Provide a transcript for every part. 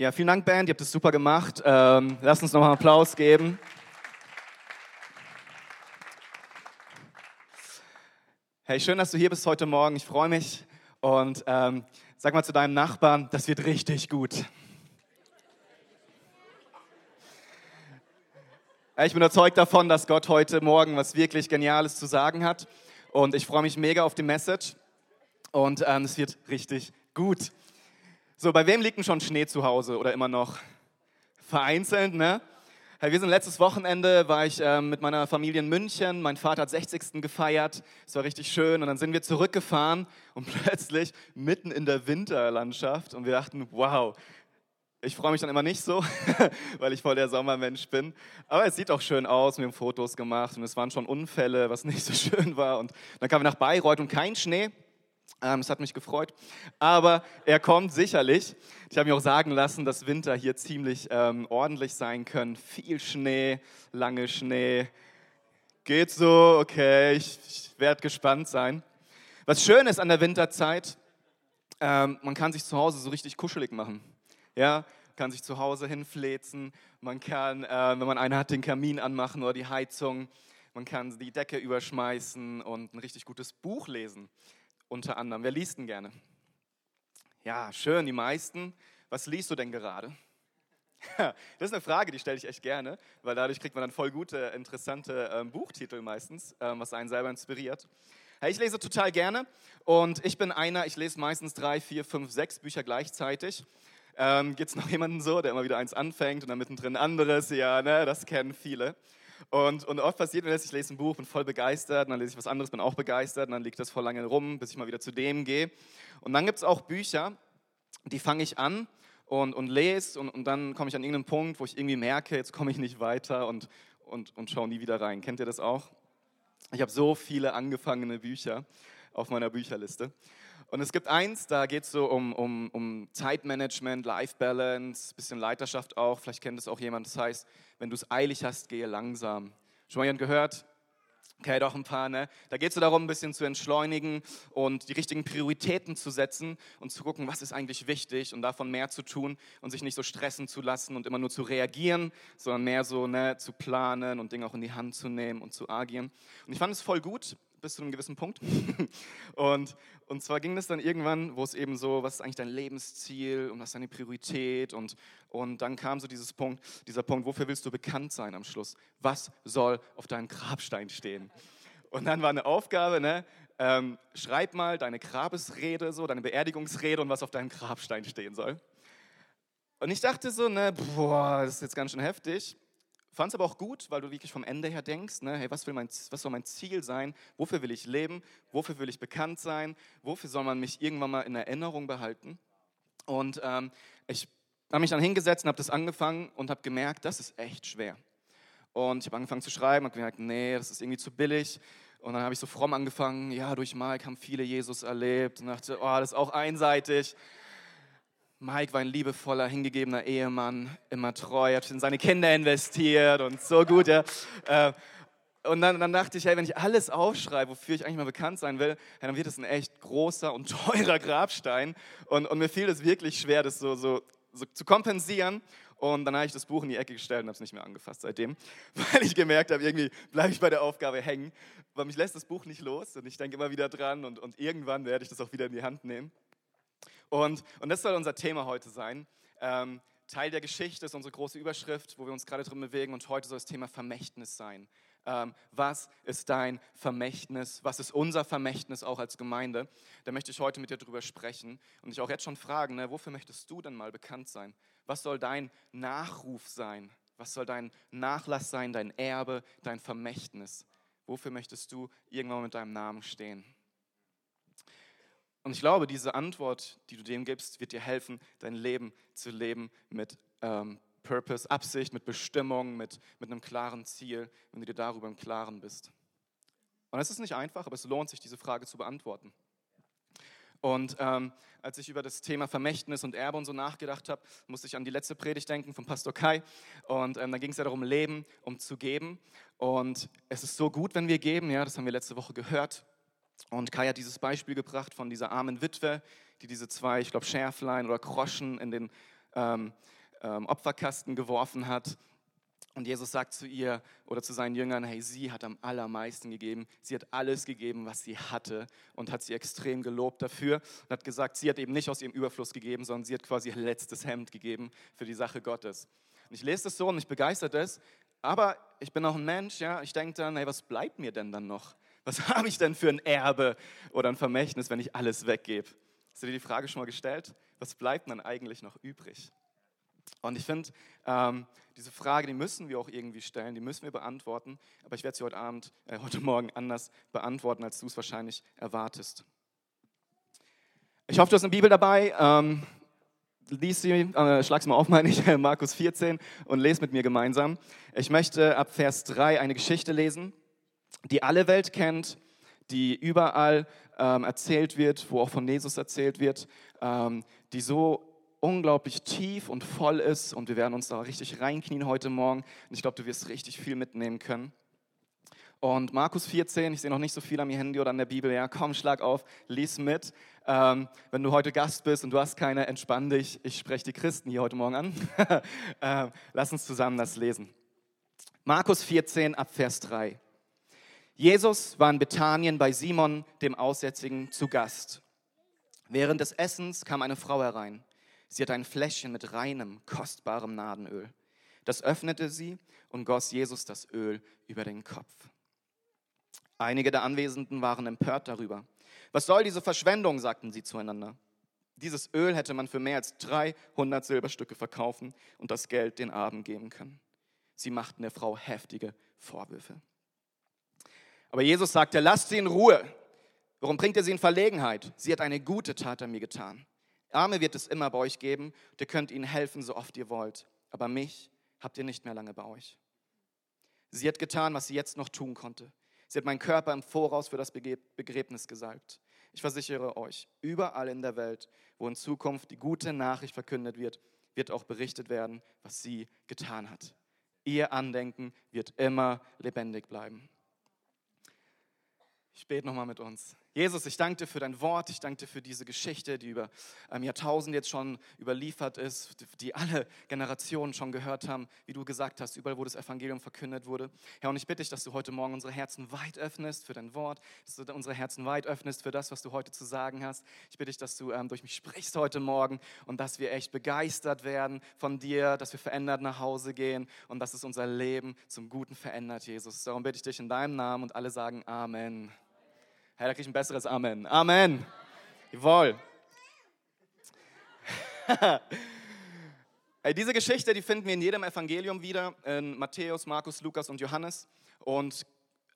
Ja, vielen Dank, Band, ihr habt es super gemacht. Ähm, lasst uns nochmal Applaus geben. Hey, schön, dass du hier bist heute Morgen. Ich freue mich. Und ähm, sag mal zu deinem Nachbarn, das wird richtig gut. Ich bin überzeugt davon, dass Gott heute Morgen was wirklich Geniales zu sagen hat. Und ich freue mich mega auf die Message. Und ähm, es wird richtig gut. So, bei wem liegt denn schon Schnee zu Hause oder immer noch? Vereinzelt, ne? Hey, wir sind letztes Wochenende, war ich ähm, mit meiner Familie in München. Mein Vater hat 60. gefeiert. Es war richtig schön. Und dann sind wir zurückgefahren und plötzlich mitten in der Winterlandschaft. Und wir dachten, wow, ich freue mich dann immer nicht so, weil ich voll der Sommermensch bin. Aber es sieht auch schön aus. Wir haben Fotos gemacht und es waren schon Unfälle, was nicht so schön war. Und dann kamen wir nach Bayreuth und kein Schnee. Ähm, es hat mich gefreut. Aber er kommt sicherlich. Ich habe mir auch sagen lassen, dass Winter hier ziemlich ähm, ordentlich sein können. Viel Schnee, lange Schnee. Geht so, okay, ich, ich werde gespannt sein. Was schön ist an der Winterzeit, ähm, man kann sich zu Hause so richtig kuschelig machen. Ja, kann sich zu Hause hinfläzen. Man kann, äh, wenn man einen hat, den Kamin anmachen oder die Heizung. Man kann die Decke überschmeißen und ein richtig gutes Buch lesen unter anderem. Wer liest denn gerne? Ja, schön, die meisten. Was liest du denn gerade? das ist eine Frage, die stelle ich echt gerne, weil dadurch kriegt man dann voll gute, interessante ähm, Buchtitel meistens, ähm, was einen selber inspiriert. Ich lese total gerne und ich bin einer, ich lese meistens drei, vier, fünf, sechs Bücher gleichzeitig. Ähm, Gibt es noch jemanden so, der immer wieder eins anfängt und dann mittendrin anderes? Ja, ne, das kennen viele. Und, und oft passiert mir das, ich lese ein Buch, bin voll begeistert, dann lese ich was anderes, bin auch begeistert, und dann liegt das voll lange rum, bis ich mal wieder zu dem gehe. Und dann gibt es auch Bücher, die fange ich an und, und lese und, und dann komme ich an irgendeinen Punkt, wo ich irgendwie merke, jetzt komme ich nicht weiter und, und, und schaue nie wieder rein. Kennt ihr das auch? Ich habe so viele angefangene Bücher auf meiner Bücherliste. Und es gibt eins, da geht es so um, um, um Zeitmanagement, Life Balance, bisschen Leiterschaft auch. Vielleicht kennt es auch jemand. Das heißt, wenn du es eilig hast, gehe langsam. Schon mal jemand gehört? Okay, doch ein paar, ne? Da geht es so darum, ein bisschen zu entschleunigen und die richtigen Prioritäten zu setzen und zu gucken, was ist eigentlich wichtig und davon mehr zu tun und sich nicht so stressen zu lassen und immer nur zu reagieren, sondern mehr so ne, zu planen und Dinge auch in die Hand zu nehmen und zu agieren. Und ich fand es voll gut, bis zu einem gewissen Punkt. und, und zwar ging es dann irgendwann, wo es eben so, was ist eigentlich dein Lebensziel und was ist deine Priorität? Und, und dann kam so dieses Punkt, dieser Punkt, wofür willst du bekannt sein am Schluss? Was soll auf deinem Grabstein stehen? Und dann war eine Aufgabe, ne? Ähm, schreib mal deine Grabesrede, so deine Beerdigungsrede und was auf deinem Grabstein stehen soll. Und ich dachte so, ne, boah, das ist jetzt ganz schön heftig. Fand es aber auch gut, weil du wirklich vom Ende her denkst, ne, hey, was, will mein, was soll mein Ziel sein? Wofür will ich leben? Wofür will ich bekannt sein? Wofür soll man mich irgendwann mal in Erinnerung behalten? Und ähm, ich habe mich dann hingesetzt und habe das angefangen und habe gemerkt, das ist echt schwer. Und ich habe angefangen zu schreiben und gemerkt, nee, das ist irgendwie zu billig. Und dann habe ich so fromm angefangen, ja, durch Mike haben viele Jesus erlebt und dachte, oh, das ist auch einseitig. Mike war ein liebevoller, hingegebener Ehemann, immer treu, hat in seine Kinder investiert und so gut. Ja. Äh, und dann, dann, dachte ich, hey, wenn ich alles aufschreibe, wofür ich eigentlich mal bekannt sein will, dann wird es ein echt großer und teurer Grabstein. Und, und mir fiel es wirklich schwer, das so, so, so, zu kompensieren. Und dann habe ich das Buch in die Ecke gestellt und habe es nicht mehr angefasst seitdem, weil ich gemerkt habe, irgendwie bleibe ich bei der Aufgabe hängen. Weil mich lässt das Buch nicht los und ich denke immer wieder dran und, und irgendwann werde ich das auch wieder in die Hand nehmen. Und, und das soll unser Thema heute sein. Ähm, Teil der Geschichte ist unsere große Überschrift, wo wir uns gerade drin bewegen. Und heute soll das Thema Vermächtnis sein. Ähm, was ist dein Vermächtnis? Was ist unser Vermächtnis auch als Gemeinde? Da möchte ich heute mit dir drüber sprechen und dich auch jetzt schon fragen, ne, wofür möchtest du denn mal bekannt sein? Was soll dein Nachruf sein? Was soll dein Nachlass sein, dein Erbe, dein Vermächtnis? Wofür möchtest du irgendwann mit deinem Namen stehen? Und ich glaube, diese Antwort, die du dem gibst, wird dir helfen, dein Leben zu leben mit ähm, Purpose, Absicht, mit Bestimmung, mit, mit einem klaren Ziel, wenn du dir darüber im Klaren bist. Und es ist nicht einfach, aber es lohnt sich, diese Frage zu beantworten. Und ähm, als ich über das Thema Vermächtnis und Erbe und so nachgedacht habe, musste ich an die letzte Predigt denken von Pastor Kai. Und ähm, da ging es ja darum, Leben, um zu geben. Und es ist so gut, wenn wir geben, ja, das haben wir letzte Woche gehört. Und Kai hat dieses Beispiel gebracht von dieser armen Witwe, die diese zwei, ich glaube, Schärflein oder Groschen in den ähm, ähm, Opferkasten geworfen hat. Und Jesus sagt zu ihr oder zu seinen Jüngern, hey, sie hat am allermeisten gegeben. Sie hat alles gegeben, was sie hatte und hat sie extrem gelobt dafür und hat gesagt, sie hat eben nicht aus ihrem Überfluss gegeben, sondern sie hat quasi ihr letztes Hemd gegeben für die Sache Gottes. Und ich lese das so und mich begeistert es, aber ich bin auch ein Mensch, ja, ich denke dann, hey, was bleibt mir denn dann noch? Was habe ich denn für ein Erbe oder ein Vermächtnis, wenn ich alles weggebe? Hast du dir die Frage schon mal gestellt? Was bleibt dann eigentlich noch übrig? Und ich finde, ähm, diese Frage, die müssen wir auch irgendwie stellen, die müssen wir beantworten, aber ich werde sie heute Abend, äh, heute Morgen anders beantworten, als du es wahrscheinlich erwartest. Ich hoffe, du hast eine Bibel dabei. Ähm, lies sie, äh, schlag sie mal auf, meine ich, Markus 14 und lese mit mir gemeinsam. Ich möchte ab Vers 3 eine Geschichte lesen, die alle Welt kennt, die überall ähm, erzählt wird, wo auch von Jesus erzählt wird, ähm, die so unglaublich tief und voll ist und wir werden uns da richtig reinknien heute Morgen und ich glaube, du wirst richtig viel mitnehmen können. Und Markus 14, ich sehe noch nicht so viel an mir Handy oder an der Bibel, ja, komm, schlag auf, lies mit. Ähm, wenn du heute Gast bist und du hast keine, entspann dich, ich spreche die Christen hier heute Morgen an. ähm, lass uns zusammen das lesen. Markus 14 ab Vers 3. Jesus war in Bethanien bei Simon, dem Aussätzigen, zu Gast. Während des Essens kam eine Frau herein. Sie hatte ein Fläschchen mit reinem, kostbarem Nadenöl. Das öffnete sie und goss Jesus das Öl über den Kopf. Einige der Anwesenden waren empört darüber. Was soll diese Verschwendung, sagten sie zueinander. Dieses Öl hätte man für mehr als 300 Silberstücke verkaufen und das Geld den Armen geben können. Sie machten der Frau heftige Vorwürfe. Aber Jesus sagte, lasst sie in Ruhe. Warum bringt ihr sie in Verlegenheit? Sie hat eine gute Tat an mir getan. Arme wird es immer bei euch geben ihr könnt ihnen helfen, so oft ihr wollt. Aber mich habt ihr nicht mehr lange bei euch. Sie hat getan, was sie jetzt noch tun konnte. Sie hat meinen Körper im Voraus für das Begräbnis gesalbt. Ich versichere euch, überall in der Welt, wo in Zukunft die gute Nachricht verkündet wird, wird auch berichtet werden, was sie getan hat. Ihr Andenken wird immer lebendig bleiben. Ich bete nochmal mit uns. Jesus, ich danke dir für dein Wort, ich danke dir für diese Geschichte, die über ähm, Jahrtausende jetzt schon überliefert ist, die alle Generationen schon gehört haben, wie du gesagt hast, überall, wo das Evangelium verkündet wurde. Herr, und ich bitte dich, dass du heute Morgen unsere Herzen weit öffnest für dein Wort, dass du unsere Herzen weit öffnest für das, was du heute zu sagen hast. Ich bitte dich, dass du ähm, durch mich sprichst heute Morgen und dass wir echt begeistert werden von dir, dass wir verändert nach Hause gehen und dass es unser Leben zum Guten verändert, Jesus. Darum bitte ich dich in deinem Namen und alle sagen Amen. Herr, da kriege ich ein besseres Amen. Amen. Jawohl. hey, diese Geschichte, die finden wir in jedem Evangelium wieder, in Matthäus, Markus, Lukas und Johannes. Und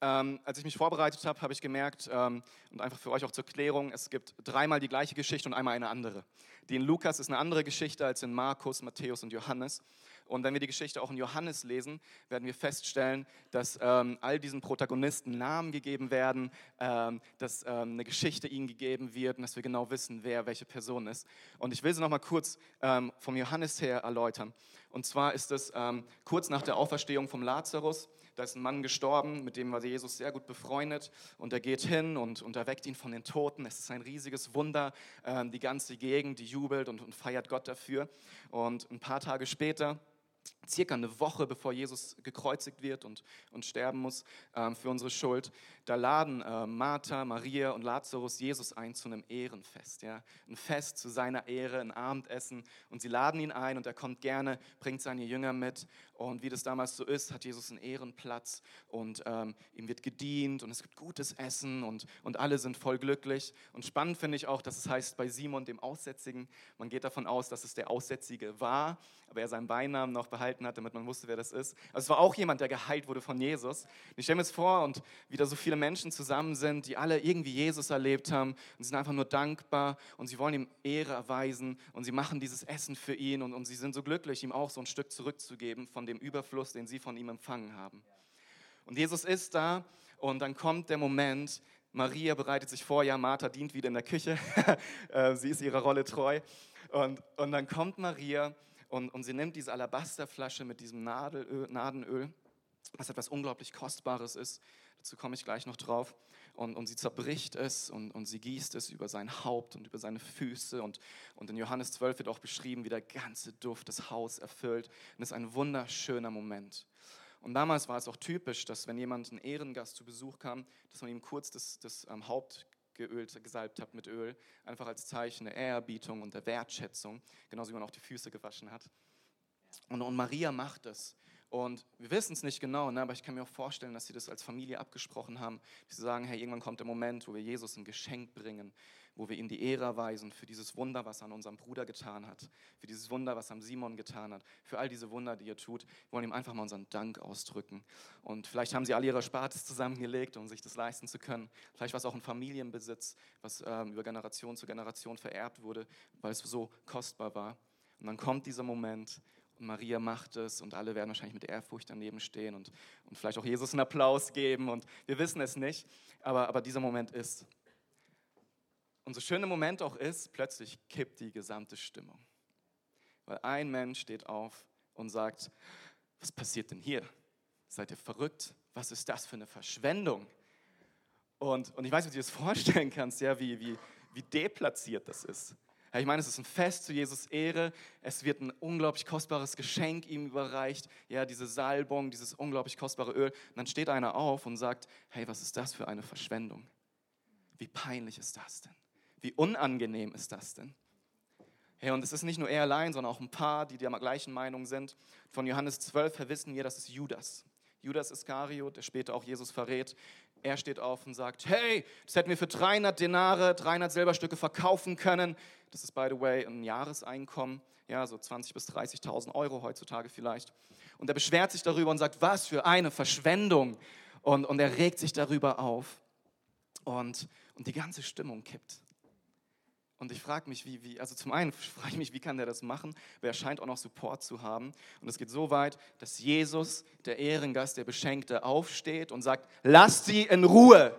ähm, als ich mich vorbereitet habe, habe ich gemerkt, ähm, und einfach für euch auch zur Klärung, es gibt dreimal die gleiche Geschichte und einmal eine andere. Die in Lukas ist eine andere Geschichte als in Markus, Matthäus und Johannes. Und wenn wir die Geschichte auch in Johannes lesen, werden wir feststellen, dass ähm, all diesen Protagonisten Namen gegeben werden, ähm, dass ähm, eine Geschichte ihnen gegeben wird und dass wir genau wissen, wer welche Person ist. Und ich will sie nochmal kurz ähm, vom Johannes her erläutern. Und zwar ist es ähm, kurz nach der Auferstehung vom Lazarus. Da ist ein Mann gestorben, mit dem war Jesus sehr gut befreundet. Und er geht hin und, und erweckt ihn von den Toten. Es ist ein riesiges Wunder. Ähm, die ganze Gegend, die jubelt und, und feiert Gott dafür. Und ein paar Tage später circa eine Woche bevor Jesus gekreuzigt wird und, und sterben muss ähm, für unsere Schuld, da laden äh, Martha, Maria und Lazarus Jesus ein zu einem Ehrenfest. Ja? Ein Fest zu seiner Ehre, ein Abendessen. Und sie laden ihn ein und er kommt gerne, bringt seine Jünger mit. Und wie das damals so ist, hat Jesus einen Ehrenplatz und ähm, ihm wird gedient und es gibt gutes Essen und, und alle sind voll glücklich. Und spannend finde ich auch, dass es heißt bei Simon, dem Aussätzigen, man geht davon aus, dass es der Aussätzige war, aber er seinen Beinamen noch behalten hat, damit man wusste, wer das ist. Also es war auch jemand, der geheilt wurde von Jesus. Und ich stelle mir jetzt vor und wieder so viele Menschen zusammen sind, die alle irgendwie Jesus erlebt haben und sind einfach nur dankbar und sie wollen ihm Ehre erweisen und sie machen dieses Essen für ihn und, und sie sind so glücklich, ihm auch so ein Stück zurückzugeben von dem Überfluss, den sie von ihm empfangen haben. Und Jesus ist da und dann kommt der Moment, Maria bereitet sich vor, ja, Martha dient wieder in der Küche, äh, sie ist ihrer Rolle treu. Und, und dann kommt Maria und, und sie nimmt diese Alabasterflasche mit diesem Nadelöl, Nadenöl was etwas unglaublich Kostbares ist. Dazu komme ich gleich noch drauf. Und, und sie zerbricht es und, und sie gießt es über sein Haupt und über seine Füße. Und, und in Johannes 12 wird auch beschrieben, wie der ganze Duft das Haus erfüllt. Und es ist ein wunderschöner Moment. Und damals war es auch typisch, dass wenn jemand ein Ehrengast zu Besuch kam, dass man ihm kurz das, das ähm, Haupt geölt, gesalbt hat mit Öl, einfach als Zeichen der Ehrerbietung und der Wertschätzung, genauso wie man auch die Füße gewaschen hat. Und, und Maria macht es. Und wir wissen es nicht genau, ne, aber ich kann mir auch vorstellen, dass sie das als Familie abgesprochen haben. Sie sagen, hey, irgendwann kommt der Moment, wo wir Jesus ein Geschenk bringen, wo wir ihm die Ehre erweisen für dieses Wunder, was er an unserem Bruder getan hat, für dieses Wunder, was er am Simon getan hat, für all diese Wunder, die er tut. Wir wollen ihm einfach mal unseren Dank ausdrücken. Und vielleicht haben sie alle ihre Spartes zusammengelegt, um sich das leisten zu können. Vielleicht war es auch ein Familienbesitz, was ähm, über Generation zu Generation vererbt wurde, weil es so kostbar war. Und dann kommt dieser Moment und Maria macht es und alle werden wahrscheinlich mit Ehrfurcht daneben stehen und, und vielleicht auch Jesus einen Applaus geben und wir wissen es nicht, aber, aber dieser Moment ist. Und so schön der Moment auch ist, plötzlich kippt die gesamte Stimmung. Weil ein Mensch steht auf und sagt, was passiert denn hier? Seid ihr verrückt? Was ist das für eine Verschwendung? Und, und ich weiß, wie du dir das vorstellen kannst, ja, wie, wie, wie deplatziert das ist. Ja, ich meine, es ist ein Fest zu Jesus Ehre. Es wird ein unglaublich kostbares Geschenk ihm überreicht. Ja, diese Salbung, dieses unglaublich kostbare Öl. Und dann steht einer auf und sagt, hey, was ist das für eine Verschwendung? Wie peinlich ist das denn? Wie unangenehm ist das denn? Hey, und es ist nicht nur er allein, sondern auch ein paar, die der gleichen Meinung sind. Von Johannes 12 wissen wir, das ist Judas. Judas Iskariot, der später auch Jesus verrät, er steht auf und sagt, hey, das hätten wir für 300 Denare, 300 Silberstücke verkaufen können. Das ist, by the way, ein Jahreseinkommen, ja, so 20.000 bis 30.000 Euro heutzutage vielleicht. Und er beschwert sich darüber und sagt, was für eine Verschwendung. Und, und er regt sich darüber auf. Und, und die ganze Stimmung kippt. Und ich frage mich, wie, wie, also zum einen frage ich mich, wie kann der das machen? Weil er scheint auch noch Support zu haben. Und es geht so weit, dass Jesus, der Ehrengast, der Beschenkte, aufsteht und sagt, lasst sie in Ruhe,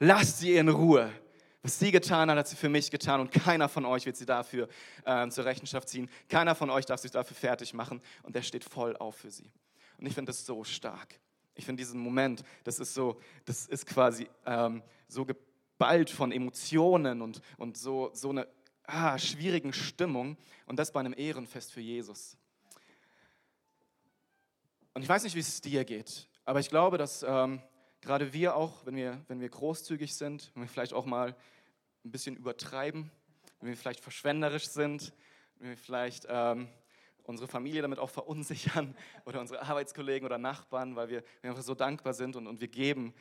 lasst sie in Ruhe. Was sie getan hat, hat sie für mich getan und keiner von euch wird sie dafür äh, zur Rechenschaft ziehen. Keiner von euch darf sich dafür fertig machen und er steht voll auf für sie. Und ich finde das so stark. Ich finde diesen Moment, das ist so, das ist quasi ähm, so geprägt geballt von Emotionen und, und so, so eine ah, schwierigen Stimmung und das bei einem Ehrenfest für Jesus. Und ich weiß nicht, wie es dir geht, aber ich glaube, dass ähm, gerade wir auch, wenn wir, wenn wir großzügig sind, wenn wir vielleicht auch mal ein bisschen übertreiben, wenn wir vielleicht verschwenderisch sind, wenn wir vielleicht ähm, unsere Familie damit auch verunsichern oder unsere Arbeitskollegen oder Nachbarn, weil wir, wir einfach so dankbar sind und, und wir geben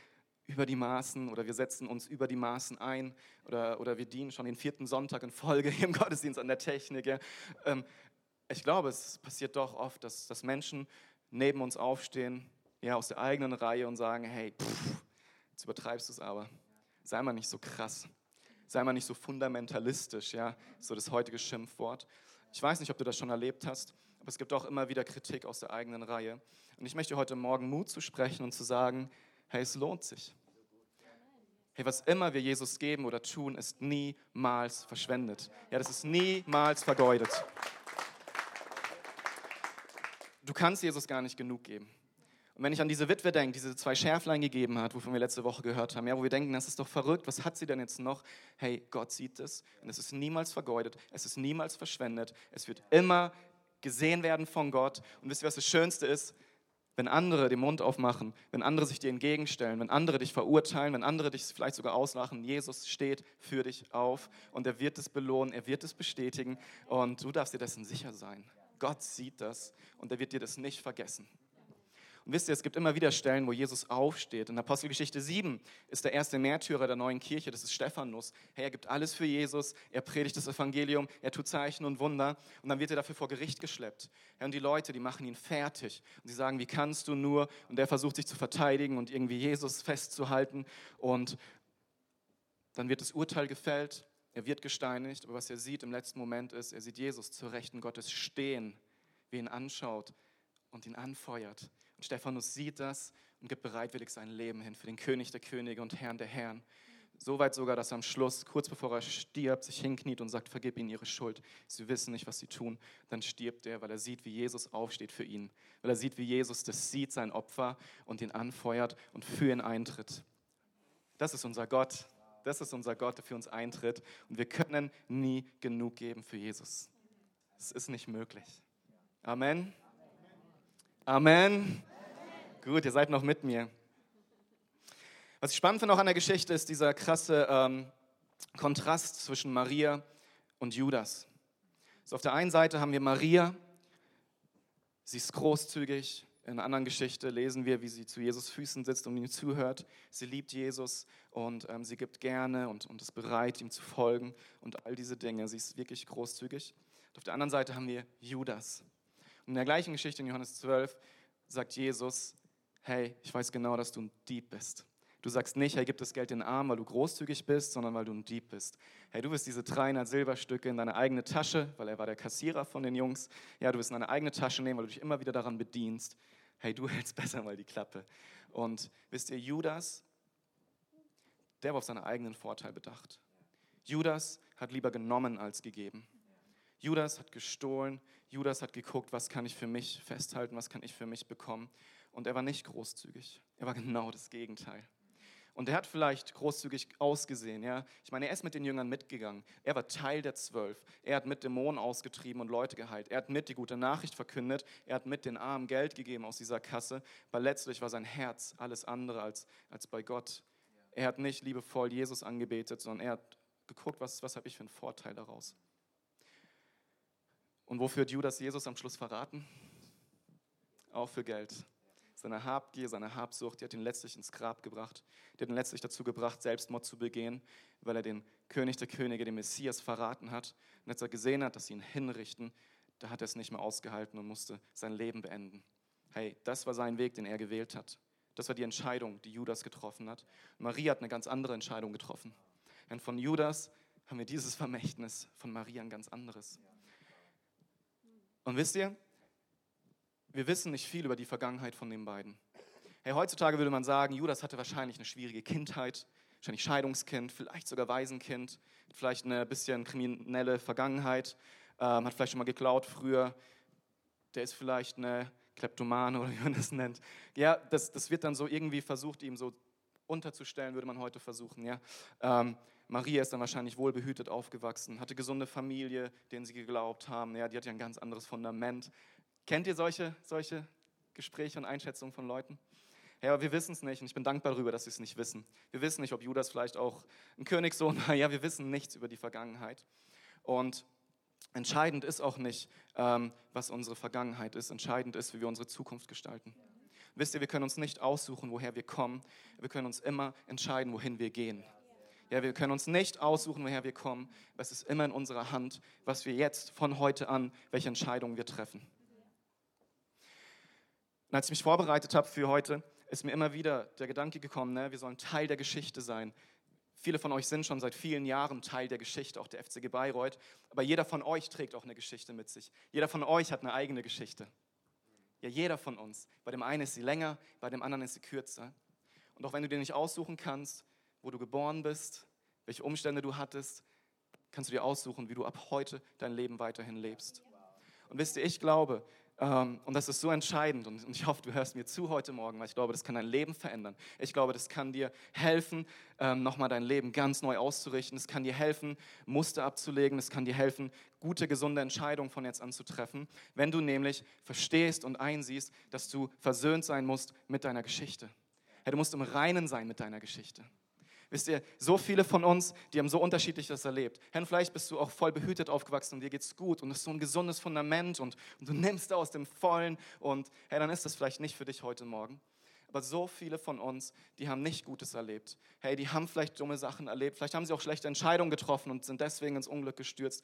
über die Maßen oder wir setzen uns über die Maßen ein oder, oder wir dienen schon den vierten Sonntag in Folge im Gottesdienst an der Technik. Ja. Ähm, ich glaube, es passiert doch oft, dass, dass Menschen neben uns aufstehen, ja, aus der eigenen Reihe und sagen, hey, pff, jetzt übertreibst du es aber. Sei mal nicht so krass. Sei mal nicht so fundamentalistisch, ja, so das heutige Schimpfwort. Ich weiß nicht, ob du das schon erlebt hast, aber es gibt auch immer wieder Kritik aus der eigenen Reihe. Und ich möchte heute Morgen Mut zu sprechen und zu sagen, hey, es lohnt sich. Hey, was immer wir Jesus geben oder tun, ist niemals verschwendet. Ja, das ist niemals vergeudet. Du kannst Jesus gar nicht genug geben. Und wenn ich an diese Witwe denke, diese zwei Schärflein gegeben hat, wovon wir letzte Woche gehört haben, ja, wo wir denken, das ist doch verrückt, was hat sie denn jetzt noch? Hey, Gott sieht es und es ist niemals vergeudet, es ist niemals verschwendet, es wird immer gesehen werden von Gott. Und wisst ihr, was das Schönste ist? Wenn andere den Mund aufmachen, wenn andere sich dir entgegenstellen, wenn andere dich verurteilen, wenn andere dich vielleicht sogar auslachen, Jesus steht für dich auf und er wird es belohnen, er wird es bestätigen und du darfst dir dessen sicher sein. Gott sieht das und er wird dir das nicht vergessen. Und wisst ihr, es gibt immer wieder Stellen, wo Jesus aufsteht. In Apostelgeschichte 7 ist der erste Märtyrer der neuen Kirche, das ist Stephanus. Hey, er gibt alles für Jesus, er predigt das Evangelium, er tut Zeichen und Wunder und dann wird er dafür vor Gericht geschleppt. Und die Leute, die machen ihn fertig und sie sagen, wie kannst du nur? Und er versucht sich zu verteidigen und irgendwie Jesus festzuhalten und dann wird das Urteil gefällt, er wird gesteinigt, aber was er sieht im letzten Moment ist, er sieht Jesus zur Rechten Gottes stehen, wie ihn anschaut und ihn anfeuert. Und Stephanus sieht das und gibt bereitwillig sein Leben hin für den König der Könige und Herrn der Herren. Soweit sogar, dass er am Schluss, kurz bevor er stirbt, sich hinkniet und sagt, vergib ihnen ihre Schuld. Sie wissen nicht, was sie tun. Dann stirbt er, weil er sieht, wie Jesus aufsteht für ihn. Weil er sieht, wie Jesus das sieht, sein Opfer, und ihn anfeuert und für ihn eintritt. Das ist unser Gott. Das ist unser Gott, der für uns eintritt. Und wir können nie genug geben für Jesus. Es ist nicht möglich. Amen. Amen. Gut, ihr seid noch mit mir. Was ich spannend finde auch an der Geschichte ist dieser krasse ähm, Kontrast zwischen Maria und Judas. So auf der einen Seite haben wir Maria, sie ist großzügig. In einer anderen Geschichte lesen wir, wie sie zu Jesus Füßen sitzt und ihm zuhört. Sie liebt Jesus und ähm, sie gibt gerne und, und ist bereit, ihm zu folgen und all diese Dinge. Sie ist wirklich großzügig. Und auf der anderen Seite haben wir Judas. In der gleichen Geschichte in Johannes 12 sagt Jesus, hey, ich weiß genau, dass du ein Dieb bist. Du sagst nicht, hey, gib das Geld den Armen, weil du großzügig bist, sondern weil du ein Dieb bist. Hey, du wirst diese 300 Silberstücke in deine eigene Tasche, weil er war der Kassierer von den Jungs. Ja, du wirst in deine eigene Tasche nehmen, weil du dich immer wieder daran bedienst. Hey, du hältst besser mal die Klappe. Und wisst ihr, Judas, der war auf seinen eigenen Vorteil bedacht. Judas hat lieber genommen als gegeben. Judas hat gestohlen. Judas hat geguckt, was kann ich für mich festhalten, was kann ich für mich bekommen. Und er war nicht großzügig. Er war genau das Gegenteil. Und er hat vielleicht großzügig ausgesehen. Ja? Ich meine, er ist mit den Jüngern mitgegangen. Er war Teil der Zwölf. Er hat mit Dämonen ausgetrieben und Leute geheilt. Er hat mit die gute Nachricht verkündet. Er hat mit den Armen Geld gegeben aus dieser Kasse. Weil letztlich war sein Herz alles andere als, als bei Gott. Er hat nicht liebevoll Jesus angebetet, sondern er hat geguckt, was, was habe ich für einen Vorteil daraus. Und wofür hat Judas Jesus am Schluss verraten? Auch für Geld seine Habgier, seine Habsucht, die hat ihn letztlich ins Grab gebracht. Die hat ihn letztlich dazu gebracht, Selbstmord zu begehen, weil er den König der Könige, den Messias, verraten hat. Und als er gesehen hat, dass sie ihn hinrichten, da hat er es nicht mehr ausgehalten und musste sein Leben beenden. Hey, das war sein Weg, den er gewählt hat. Das war die Entscheidung, die Judas getroffen hat. Maria hat eine ganz andere Entscheidung getroffen. Und von Judas haben wir dieses Vermächtnis, von Maria ein ganz anderes. Und wisst ihr, wir wissen nicht viel über die Vergangenheit von den beiden. Hey, heutzutage würde man sagen, Judas hatte wahrscheinlich eine schwierige Kindheit, wahrscheinlich Scheidungskind, vielleicht sogar Waisenkind, vielleicht eine bisschen kriminelle Vergangenheit, ähm, hat vielleicht schon mal geklaut früher, der ist vielleicht eine Kleptomane oder wie man das nennt. Ja, das, das wird dann so irgendwie versucht, ihm so unterzustellen, würde man heute versuchen. Ja. Ähm, Maria ist dann wahrscheinlich wohlbehütet aufgewachsen, hatte gesunde Familie, denen sie geglaubt haben. Ja, die hat ja ein ganz anderes Fundament. Kennt ihr solche, solche Gespräche und Einschätzungen von Leuten? Ja, aber wir wissen es nicht und ich bin dankbar darüber, dass sie es nicht wissen. Wir wissen nicht, ob Judas vielleicht auch ein Königssohn war. Ja, wir wissen nichts über die Vergangenheit. Und entscheidend ist auch nicht, ähm, was unsere Vergangenheit ist. Entscheidend ist, wie wir unsere Zukunft gestalten. Wisst ihr, wir können uns nicht aussuchen, woher wir kommen. Wir können uns immer entscheiden, wohin wir gehen. Ja, wir können uns nicht aussuchen, woher wir kommen. Es ist immer in unserer Hand, was wir jetzt von heute an, welche Entscheidungen wir treffen. Und als ich mich vorbereitet habe für heute, ist mir immer wieder der Gedanke gekommen, ne, wir sollen Teil der Geschichte sein. Viele von euch sind schon seit vielen Jahren Teil der Geschichte, auch der FCG Bayreuth. Aber jeder von euch trägt auch eine Geschichte mit sich. Jeder von euch hat eine eigene Geschichte. Ja, jeder von uns. Bei dem einen ist sie länger, bei dem anderen ist sie kürzer. Und auch wenn du dir nicht aussuchen kannst, wo du geboren bist, welche Umstände du hattest, kannst du dir aussuchen, wie du ab heute dein Leben weiterhin lebst. Und wisst ihr, ich glaube, ähm, und das ist so entscheidend und ich hoffe, du hörst mir zu heute Morgen, weil ich glaube, das kann dein Leben verändern. Ich glaube, das kann dir helfen, ähm, nochmal dein Leben ganz neu auszurichten. Es kann dir helfen, Muster abzulegen. Es kann dir helfen, gute, gesunde Entscheidungen von jetzt an zu treffen, wenn du nämlich verstehst und einsiehst, dass du versöhnt sein musst mit deiner Geschichte. du musst im Reinen sein mit deiner Geschichte. Wisst ihr, so viele von uns, die haben so unterschiedlich das erlebt. Herr, vielleicht bist du auch voll behütet aufgewachsen und dir geht's gut und es ist so ein gesundes Fundament und, und du nimmst aus dem Vollen und hey, dann ist das vielleicht nicht für dich heute Morgen. Aber so viele von uns, die haben nicht Gutes erlebt. Hey, die haben vielleicht dumme Sachen erlebt, vielleicht haben sie auch schlechte Entscheidungen getroffen und sind deswegen ins Unglück gestürzt.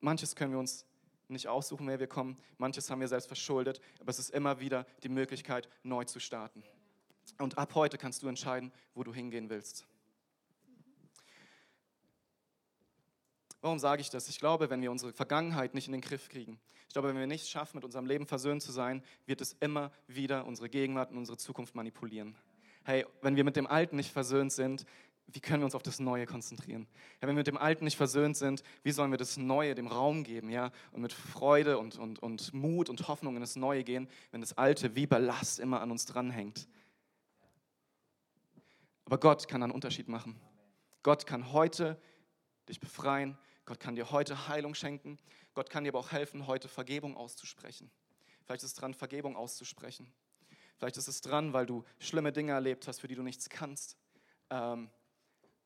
Manches können wir uns nicht aussuchen, wer wir kommen, manches haben wir selbst verschuldet, aber es ist immer wieder die Möglichkeit, neu zu starten. Und ab heute kannst du entscheiden, wo du hingehen willst. Warum sage ich das? Ich glaube, wenn wir unsere Vergangenheit nicht in den Griff kriegen, ich glaube, wenn wir nicht schaffen, mit unserem Leben versöhnt zu sein, wird es immer wieder unsere Gegenwart und unsere Zukunft manipulieren. Hey, wenn wir mit dem Alten nicht versöhnt sind, wie können wir uns auf das Neue konzentrieren? Ja, wenn wir mit dem Alten nicht versöhnt sind, wie sollen wir das Neue dem Raum geben? Ja? Und mit Freude und, und, und Mut und Hoffnung in das Neue gehen, wenn das Alte wie Ballast immer an uns dranhängt. Aber Gott kann einen Unterschied machen. Gott kann heute dich befreien. Gott kann dir heute Heilung schenken. Gott kann dir aber auch helfen, heute Vergebung auszusprechen. Vielleicht ist es dran, Vergebung auszusprechen. Vielleicht ist es dran, weil du schlimme Dinge erlebt hast, für die du nichts kannst. Ähm,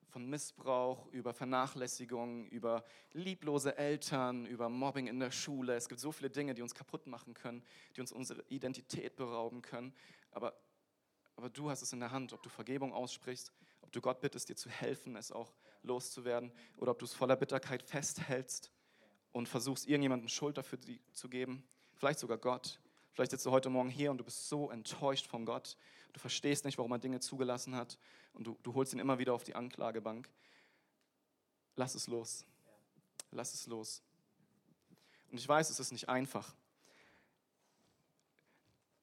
von Missbrauch, über Vernachlässigung, über lieblose Eltern, über Mobbing in der Schule. Es gibt so viele Dinge, die uns kaputt machen können, die uns unsere Identität berauben können. Aber, aber du hast es in der Hand, ob du Vergebung aussprichst, ob du Gott bittest, dir zu helfen, es auch loszuwerden, oder ob du es voller Bitterkeit festhältst und versuchst, irgendjemandem Schuld dafür zu geben. Vielleicht sogar Gott. Vielleicht sitzt du heute Morgen hier und du bist so enttäuscht von Gott. Du verstehst nicht, warum er Dinge zugelassen hat und du, du holst ihn immer wieder auf die Anklagebank. Lass es los. Lass es los. Und ich weiß, es ist nicht einfach.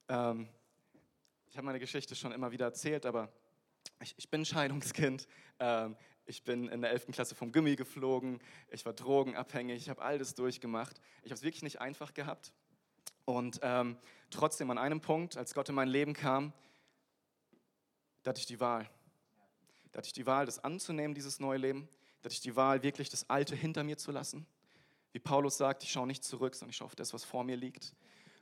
Ähm, ich habe meine Geschichte schon immer wieder erzählt, aber ich, ich bin Scheidungskind. Ähm, ich bin in der 11. Klasse vom Gummi geflogen. Ich war drogenabhängig. Ich habe all das durchgemacht. Ich habe es wirklich nicht einfach gehabt. Und ähm, trotzdem an einem Punkt, als Gott in mein Leben kam, da hatte ich die Wahl. Da hatte ich die Wahl, das anzunehmen, dieses neue Leben. Da hatte ich die Wahl, wirklich das Alte hinter mir zu lassen. Wie Paulus sagt, ich schaue nicht zurück, sondern ich schaue auf das, was vor mir liegt.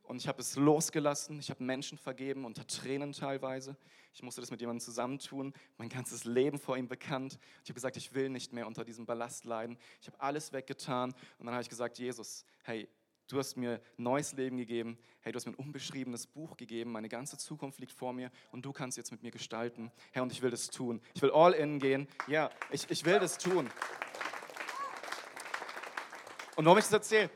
Und ich habe es losgelassen. Ich habe Menschen vergeben, unter Tränen teilweise. Ich musste das mit jemandem zusammentun. Mein ganzes Leben vor ihm bekannt. Ich habe gesagt, ich will nicht mehr unter diesem Ballast leiden. Ich habe alles weggetan. Und dann habe ich gesagt, Jesus, hey, Du hast mir neues Leben gegeben. Hey, du hast mir ein unbeschriebenes Buch gegeben. Meine ganze Zukunft liegt vor mir und du kannst jetzt mit mir gestalten. Herr, und ich will das tun. Ich will all in gehen. Ja, ich, ich will das tun. Und warum ich das erzähle?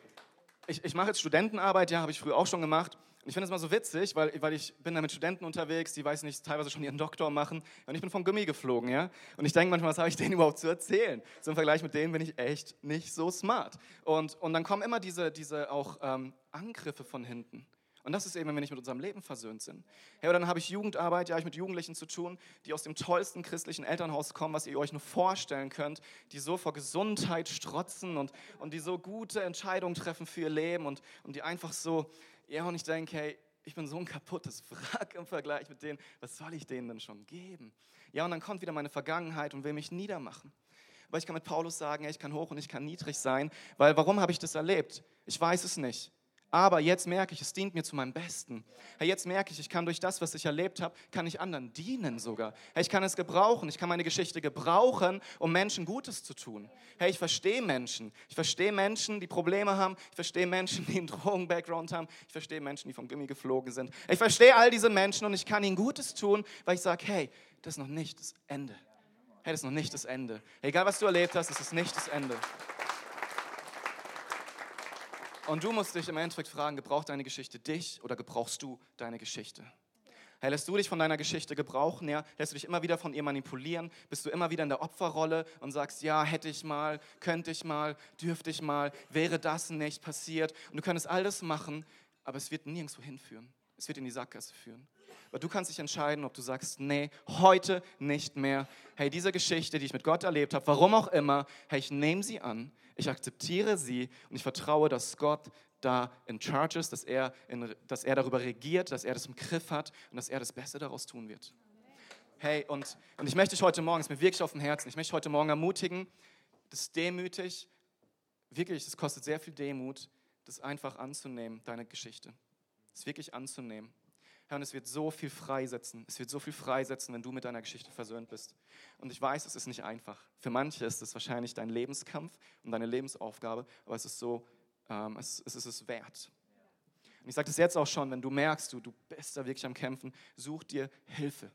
Ich, ich mache jetzt Studentenarbeit, ja, habe ich früher auch schon gemacht. Und ich finde es mal so witzig, weil, weil ich bin da mit Studenten unterwegs, die, weiß nicht, teilweise schon ihren Doktor machen. Und ich bin vom Gummi geflogen, ja. Und ich denke manchmal, was habe ich denen überhaupt zu erzählen? So im Vergleich mit denen bin ich echt nicht so smart. Und, und dann kommen immer diese, diese auch ähm, Angriffe von hinten. Und das ist eben, wenn wir nicht mit unserem Leben versöhnt sind. Ja, aber dann habe ich Jugendarbeit, ja, habe ich mit Jugendlichen zu tun, die aus dem tollsten christlichen Elternhaus kommen, was ihr euch nur vorstellen könnt, die so vor Gesundheit strotzen und, und die so gute Entscheidungen treffen für ihr Leben und, und die einfach so, ja, und ich denke, hey, ich bin so ein kaputtes Wrack im Vergleich mit denen, was soll ich denen denn schon geben? Ja, und dann kommt wieder meine Vergangenheit und will mich niedermachen. Aber ich kann mit Paulus sagen, ja, ich kann hoch und ich kann niedrig sein, weil warum habe ich das erlebt? Ich weiß es nicht. Aber jetzt merke ich, es dient mir zu meinem Besten. Hey, jetzt merke ich, ich kann durch das, was ich erlebt habe, kann ich anderen dienen sogar. Hey, ich kann es gebrauchen, ich kann meine Geschichte gebrauchen, um Menschen Gutes zu tun. Hey, ich verstehe Menschen. Ich verstehe Menschen, die Probleme haben. Ich verstehe Menschen, die einen Drogen-Background haben. Ich verstehe Menschen, die vom Gummi geflogen sind. Ich verstehe all diese Menschen und ich kann ihnen Gutes tun, weil ich sage, hey, das ist noch nicht das Ende. Hey, das ist noch nicht das Ende. Egal, was du erlebt hast, das ist nicht das Ende. Und du musst dich im Endeffekt fragen, gebraucht deine Geschichte dich oder gebrauchst du deine Geschichte? Hey, lässt du dich von deiner Geschichte gebrauchen? Ja? Lässt du dich immer wieder von ihr manipulieren? Bist du immer wieder in der Opferrolle und sagst, ja, hätte ich mal, könnte ich mal, dürfte ich mal, wäre das nicht passiert? Und du könntest alles machen, aber es wird nirgendwo hinführen. Es wird in die Sackgasse führen. Aber du kannst dich entscheiden, ob du sagst, nee, heute nicht mehr. Hey, diese Geschichte, die ich mit Gott erlebt habe, warum auch immer, hey, ich nehme sie an, ich akzeptiere sie und ich vertraue, dass Gott da in charge ist, dass er, in, dass er darüber regiert, dass er das im Griff hat und dass er das Beste daraus tun wird. Hey, und, und ich möchte dich heute Morgen, es ist mir wirklich auf dem Herzen, ich möchte heute Morgen ermutigen, das demütig, wirklich, es kostet sehr viel Demut, das einfach anzunehmen, deine Geschichte. Das wirklich anzunehmen. Herr, und es wird so viel freisetzen. Es wird so viel freisetzen, wenn du mit deiner Geschichte versöhnt bist. Und ich weiß, es ist nicht einfach. Für manche ist es wahrscheinlich dein Lebenskampf und deine Lebensaufgabe, aber es ist so, ähm, es, es ist es wert. Und ich sage das jetzt auch schon, wenn du merkst, du, du bist da wirklich am Kämpfen, such dir Hilfe.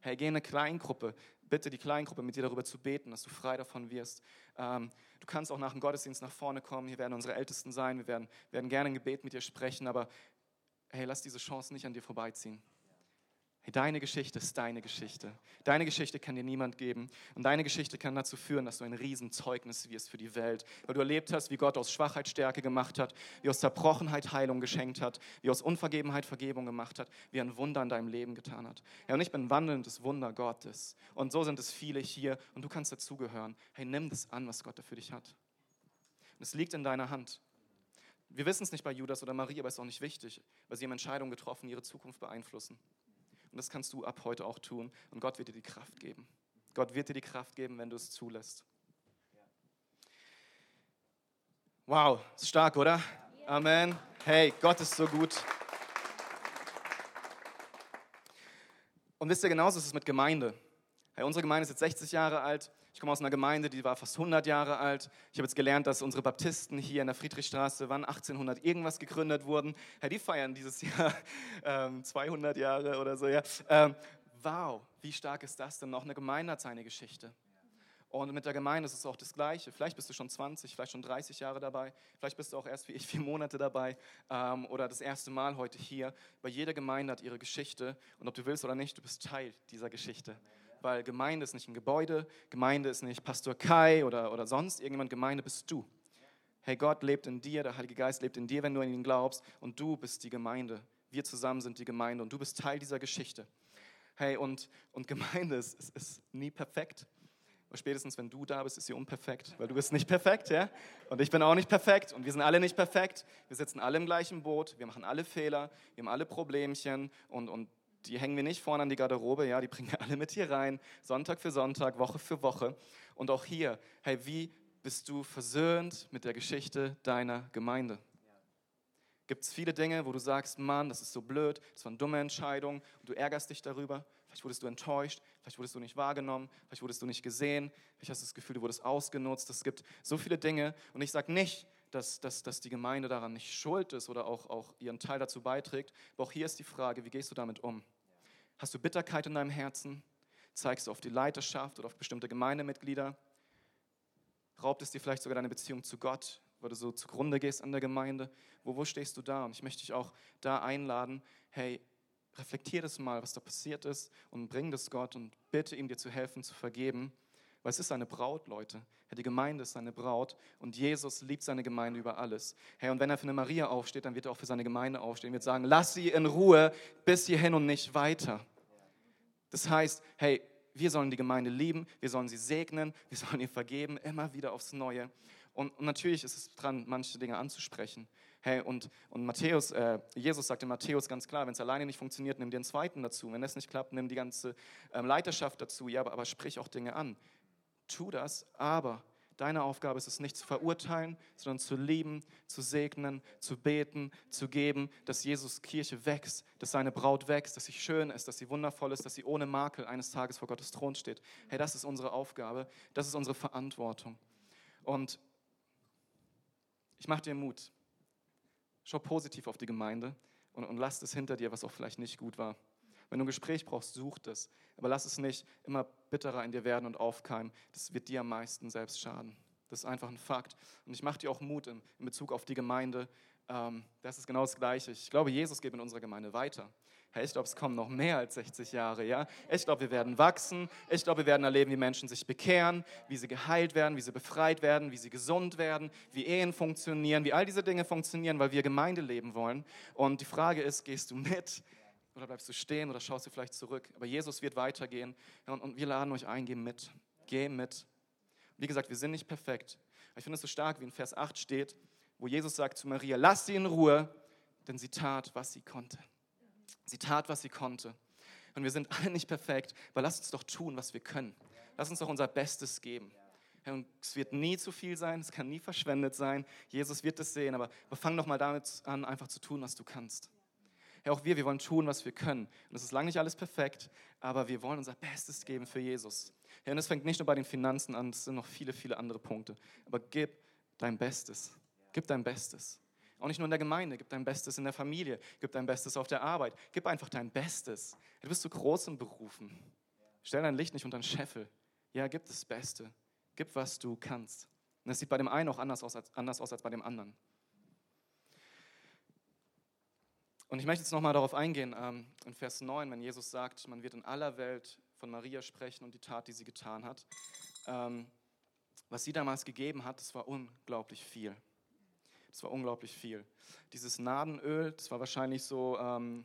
Hey, geh in eine Kleingruppe, bitte die Kleingruppe mit dir darüber zu beten, dass du frei davon wirst. Ähm, du kannst auch nach dem Gottesdienst nach vorne kommen, hier werden unsere Ältesten sein, wir werden, werden gerne ein Gebet mit dir sprechen, aber hey, lass diese Chance nicht an dir vorbeiziehen. Deine Geschichte ist deine Geschichte. Deine Geschichte kann dir niemand geben. Und deine Geschichte kann dazu führen, dass du ein Riesenzeugnis wirst für die Welt. Weil du erlebt hast, wie Gott aus Schwachheit Stärke gemacht hat, wie aus Zerbrochenheit Heilung geschenkt hat, wie aus Unvergebenheit Vergebung gemacht hat, wie ein Wunder in deinem Leben getan hat. Ja, und ich bin wandelndes Wunder Gottes. Und so sind es viele hier und du kannst dazugehören. Hey, nimm das an, was Gott da für dich hat. Und es liegt in deiner Hand. Wir wissen es nicht bei Judas oder Marie, aber es ist auch nicht wichtig, weil sie haben Entscheidungen getroffen, die ihre Zukunft beeinflussen. Und das kannst du ab heute auch tun. Und Gott wird dir die Kraft geben. Gott wird dir die Kraft geben, wenn du es zulässt. Wow, ist stark, oder? Amen. Hey, Gott ist so gut. Und wisst ihr, genauso ist es mit Gemeinde. Hey, unsere Gemeinde ist jetzt 60 Jahre alt. Ich komme aus einer Gemeinde, die war fast 100 Jahre alt. Ich habe jetzt gelernt, dass unsere Baptisten hier in der Friedrichstraße, wann 1800 irgendwas gegründet wurden. Hey, die feiern dieses Jahr ähm, 200 Jahre oder so. Ja. Ähm, wow, wie stark ist das denn? Noch eine Gemeinde hat seine Geschichte. Und mit der Gemeinde ist es auch das Gleiche. Vielleicht bist du schon 20, vielleicht schon 30 Jahre dabei. Vielleicht bist du auch erst wie ich vier Monate dabei ähm, oder das erste Mal heute hier. Weil jede Gemeinde hat ihre Geschichte. Und ob du willst oder nicht, du bist Teil dieser Geschichte weil Gemeinde ist nicht ein Gebäude, Gemeinde ist nicht Pastor Kai oder, oder sonst irgendjemand, Gemeinde bist du. Hey, Gott lebt in dir, der Heilige Geist lebt in dir, wenn du an ihn glaubst und du bist die Gemeinde. Wir zusammen sind die Gemeinde und du bist Teil dieser Geschichte. Hey, und, und Gemeinde ist, ist, ist nie perfekt. Spätestens, wenn du da bist, ist sie unperfekt, weil du bist nicht perfekt, ja? Und ich bin auch nicht perfekt und wir sind alle nicht perfekt. Wir sitzen alle im gleichen Boot, wir machen alle Fehler, wir haben alle Problemchen und, und die hängen wir nicht vorne an die Garderobe, ja, die bringen wir alle mit hier rein, Sonntag für Sonntag, Woche für Woche. Und auch hier, hey, wie bist du versöhnt mit der Geschichte deiner Gemeinde? Gibt es viele Dinge, wo du sagst, Mann, das ist so blöd, das war eine dumme Entscheidung und du ärgerst dich darüber? Vielleicht wurdest du enttäuscht, vielleicht wurdest du nicht wahrgenommen, vielleicht wurdest du nicht gesehen, vielleicht hast du das Gefühl, du wurdest ausgenutzt. Es gibt so viele Dinge und ich sage nicht, dass, dass, dass die Gemeinde daran nicht schuld ist oder auch, auch ihren Teil dazu beiträgt, aber auch hier ist die Frage, wie gehst du damit um? Hast du Bitterkeit in deinem Herzen? Zeigst du auf die Leiterschaft oder auf bestimmte Gemeindemitglieder? Raubt es dir vielleicht sogar deine Beziehung zu Gott, weil du so zugrunde gehst an der Gemeinde? Wo, wo stehst du da? Und ich möchte dich auch da einladen, hey, reflektier das mal, was da passiert ist und bring das Gott und bitte ihm dir zu helfen, zu vergeben. Weil es ist seine Braut, Leute. Die Gemeinde ist seine Braut und Jesus liebt seine Gemeinde über alles. Hey, und wenn er für eine Maria aufsteht, dann wird er auch für seine Gemeinde aufstehen. Er wird sagen, lass sie in Ruhe bis hierhin und nicht weiter. Das heißt, hey, wir sollen die Gemeinde lieben, wir sollen sie segnen, wir sollen ihr vergeben, immer wieder aufs Neue. Und, und natürlich ist es dran, manche Dinge anzusprechen. Hey, und, und Matthäus, äh, Jesus sagt in Matthäus ganz klar, wenn es alleine nicht funktioniert, nimm einen zweiten dazu. Wenn das nicht klappt, nimm die ganze ähm, Leiterschaft dazu. Ja, aber, aber sprich auch Dinge an tu das, aber deine Aufgabe ist es nicht zu verurteilen, sondern zu lieben, zu segnen, zu beten, zu geben, dass Jesus Kirche wächst, dass seine Braut wächst, dass sie schön ist, dass sie wundervoll ist, dass sie ohne Makel eines Tages vor Gottes Thron steht. Hey, das ist unsere Aufgabe, das ist unsere Verantwortung. Und ich mache dir Mut. Schau positiv auf die Gemeinde und, und lass es hinter dir, was auch vielleicht nicht gut war. Wenn du ein Gespräch brauchst, such das. Aber lass es nicht immer bitterer in dir werden und aufkeimen. Das wird dir am meisten selbst schaden. Das ist einfach ein Fakt. Und ich mache dir auch Mut in, in Bezug auf die Gemeinde. Ähm, das ist genau das Gleiche. Ich glaube, Jesus geht in unserer Gemeinde weiter. Hey, ich glaube, es kommen noch mehr als 60 Jahre. Ja? Ich glaube, wir werden wachsen. Ich glaube, wir werden erleben, wie Menschen sich bekehren, wie sie geheilt werden, wie sie befreit werden, wie sie gesund werden, wie Ehen funktionieren, wie all diese Dinge funktionieren, weil wir Gemeinde leben wollen. Und die Frage ist, gehst du mit? Oder bleibst du stehen oder schaust du vielleicht zurück? Aber Jesus wird weitergehen und, und wir laden euch ein, geh mit. Geh mit. Wie gesagt, wir sind nicht perfekt. ich finde es so stark, wie in Vers 8 steht, wo Jesus sagt zu Maria, lass sie in Ruhe, denn sie tat, was sie konnte. Sie tat, was sie konnte. Und wir sind alle nicht perfekt, aber lass uns doch tun, was wir können. Lass uns doch unser Bestes geben. Und es wird nie zu viel sein, es kann nie verschwendet sein. Jesus wird es sehen, aber, aber fang doch mal damit an, einfach zu tun, was du kannst. Ja, auch wir, wir wollen tun, was wir können. Und es ist lange nicht alles perfekt, aber wir wollen unser Bestes geben für Jesus. Ja, und es fängt nicht nur bei den Finanzen an, es sind noch viele, viele andere Punkte. Aber gib dein Bestes. Gib dein Bestes. Auch nicht nur in der Gemeinde, gib dein Bestes in der Familie, gib dein Bestes auf der Arbeit, gib einfach dein Bestes. Du bist zu großem berufen. Stell dein Licht nicht unter den Scheffel. Ja, gib das Beste. Gib, was du kannst. Und das sieht bei dem einen auch anders aus als, anders aus als bei dem anderen. Und ich möchte jetzt nochmal darauf eingehen, ähm, in Vers 9, wenn Jesus sagt, man wird in aller Welt von Maria sprechen und die Tat, die sie getan hat. Ähm, was sie damals gegeben hat, das war unglaublich viel. Das war unglaublich viel. Dieses Nadenöl, das war wahrscheinlich so ähm,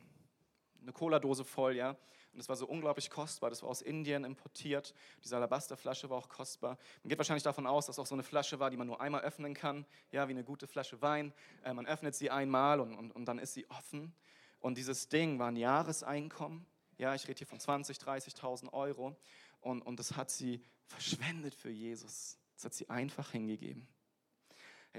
eine Cola-Dose voll, ja. Und das war so unglaublich kostbar. Das war aus Indien importiert. Diese Alabasterflasche war auch kostbar. Man geht wahrscheinlich davon aus, dass auch so eine Flasche war, die man nur einmal öffnen kann. Ja, wie eine gute Flasche Wein. Äh, man öffnet sie einmal und, und, und dann ist sie offen. Und dieses Ding war ein Jahreseinkommen. Ja, ich rede hier von 20, 30.000 Euro. Und, und das hat sie verschwendet für Jesus. Das hat sie einfach hingegeben.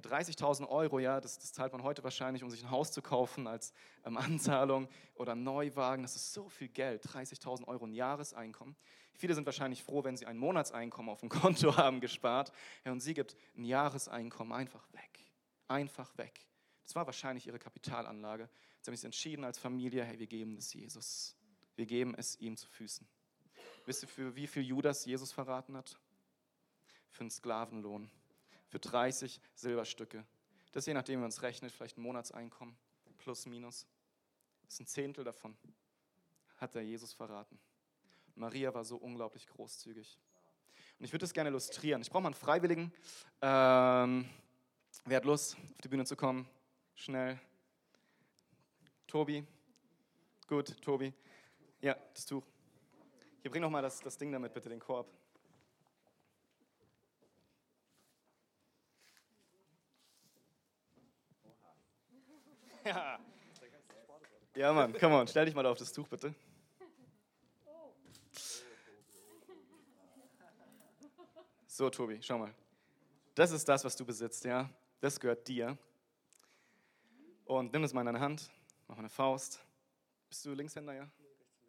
30.000 Euro, ja, das, das, zahlt man heute wahrscheinlich, um sich ein Haus zu kaufen als ähm, Anzahlung oder Neuwagen. Das ist so viel Geld, 30.000 Euro ein Jahreseinkommen. Viele sind wahrscheinlich froh, wenn sie ein Monatseinkommen auf dem Konto haben gespart. Ja, und sie gibt ein Jahreseinkommen einfach weg. Einfach weg. Das war wahrscheinlich ihre Kapitalanlage. Sie haben sich entschieden als Familie, hey, wir geben es Jesus. Wir geben es ihm zu Füßen. Wisst ihr, für wie viel Judas Jesus verraten hat? Für einen Sklavenlohn für 30 Silberstücke. Das je nachdem, wie man es rechnet, vielleicht ein Monatseinkommen, plus, minus. Das ist ein Zehntel davon, hat der Jesus verraten. Maria war so unglaublich großzügig. Und ich würde das gerne illustrieren. Ich brauche mal einen Freiwilligen. Ähm, wer hat Lust, auf die Bühne zu kommen? Schnell. Tobi. Gut, Tobi. Ja, das Tuch. Hier, bring noch mal das, das Ding damit, bitte, den Korb. Ja. Mann, come on, stell dich mal auf das Tuch, bitte. So, Tobi, schau mal. Das ist das, was du besitzt, ja? Das gehört dir. Und nimm das mal in deine Hand, mach mal eine Faust. Bist du Linkshänder, ja?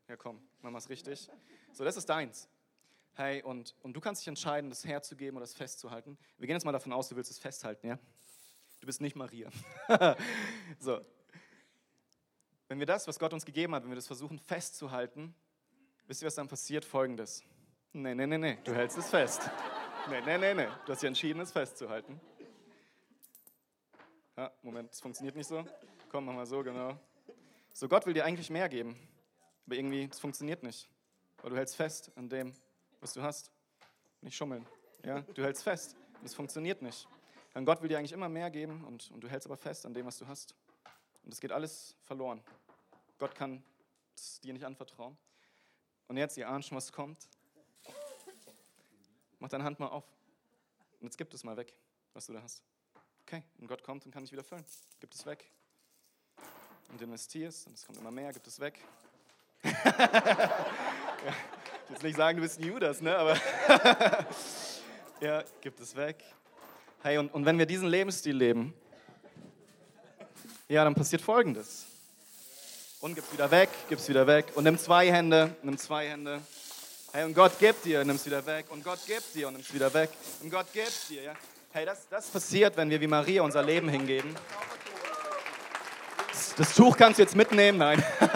Ja, komm, mach mal es richtig. So, das ist deins. Hey, und, und du kannst dich entscheiden, das herzugeben oder das festzuhalten. Wir gehen jetzt mal davon aus, du willst es festhalten, ja? Du bist nicht Maria. so. Wenn wir das, was Gott uns gegeben hat, wenn wir das versuchen festzuhalten, wisst ihr, was dann passiert? Folgendes. Nee, nee, nee, nee, du hältst es fest. Nee, nee, nee, nee, du hast ja entschieden, es festzuhalten. Ja, Moment, das funktioniert nicht so. Komm, mach mal so, genau. So, Gott will dir eigentlich mehr geben, aber irgendwie, das funktioniert nicht. Weil du hältst fest an dem, was du hast. Nicht schummeln. Ja, du hältst fest es funktioniert nicht. Denn Gott will dir eigentlich immer mehr geben und, und du hältst aber fest an dem, was du hast. Und es geht alles verloren. Gott kann es dir nicht anvertrauen. Und jetzt, ihr ahnt schon, was kommt. Mach deine Hand mal auf. Und jetzt gib es mal weg, was du da hast. Okay, und Gott kommt und kann dich wieder füllen. Gib es weg. Und du investierst und es kommt immer mehr, gib es weg. ja, ich will jetzt nicht sagen, du bist ein Judas, ne? aber ja, gib es weg. Hey, und, und wenn wir diesen Lebensstil leben, ja, dann passiert Folgendes. Und gib's wieder weg, gib's wieder weg. Und nimm zwei Hände, nimm zwei Hände. Hey, und Gott gibt dir, nimm's wieder weg. Und Gott gibt dir und nimm's wieder weg. Und Gott gibt dir, ja. Hey, das, das passiert, wenn wir wie Maria unser Leben hingeben. Das, das Tuch kannst du jetzt mitnehmen, nein.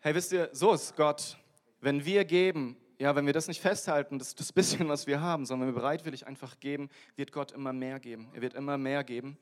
hey, wisst ihr, so ist Gott. Wenn wir geben, ja, wenn wir das nicht festhalten, das, das bisschen, was wir haben, sondern wenn wir bereitwillig einfach geben, wird Gott immer mehr geben. Er wird immer mehr geben.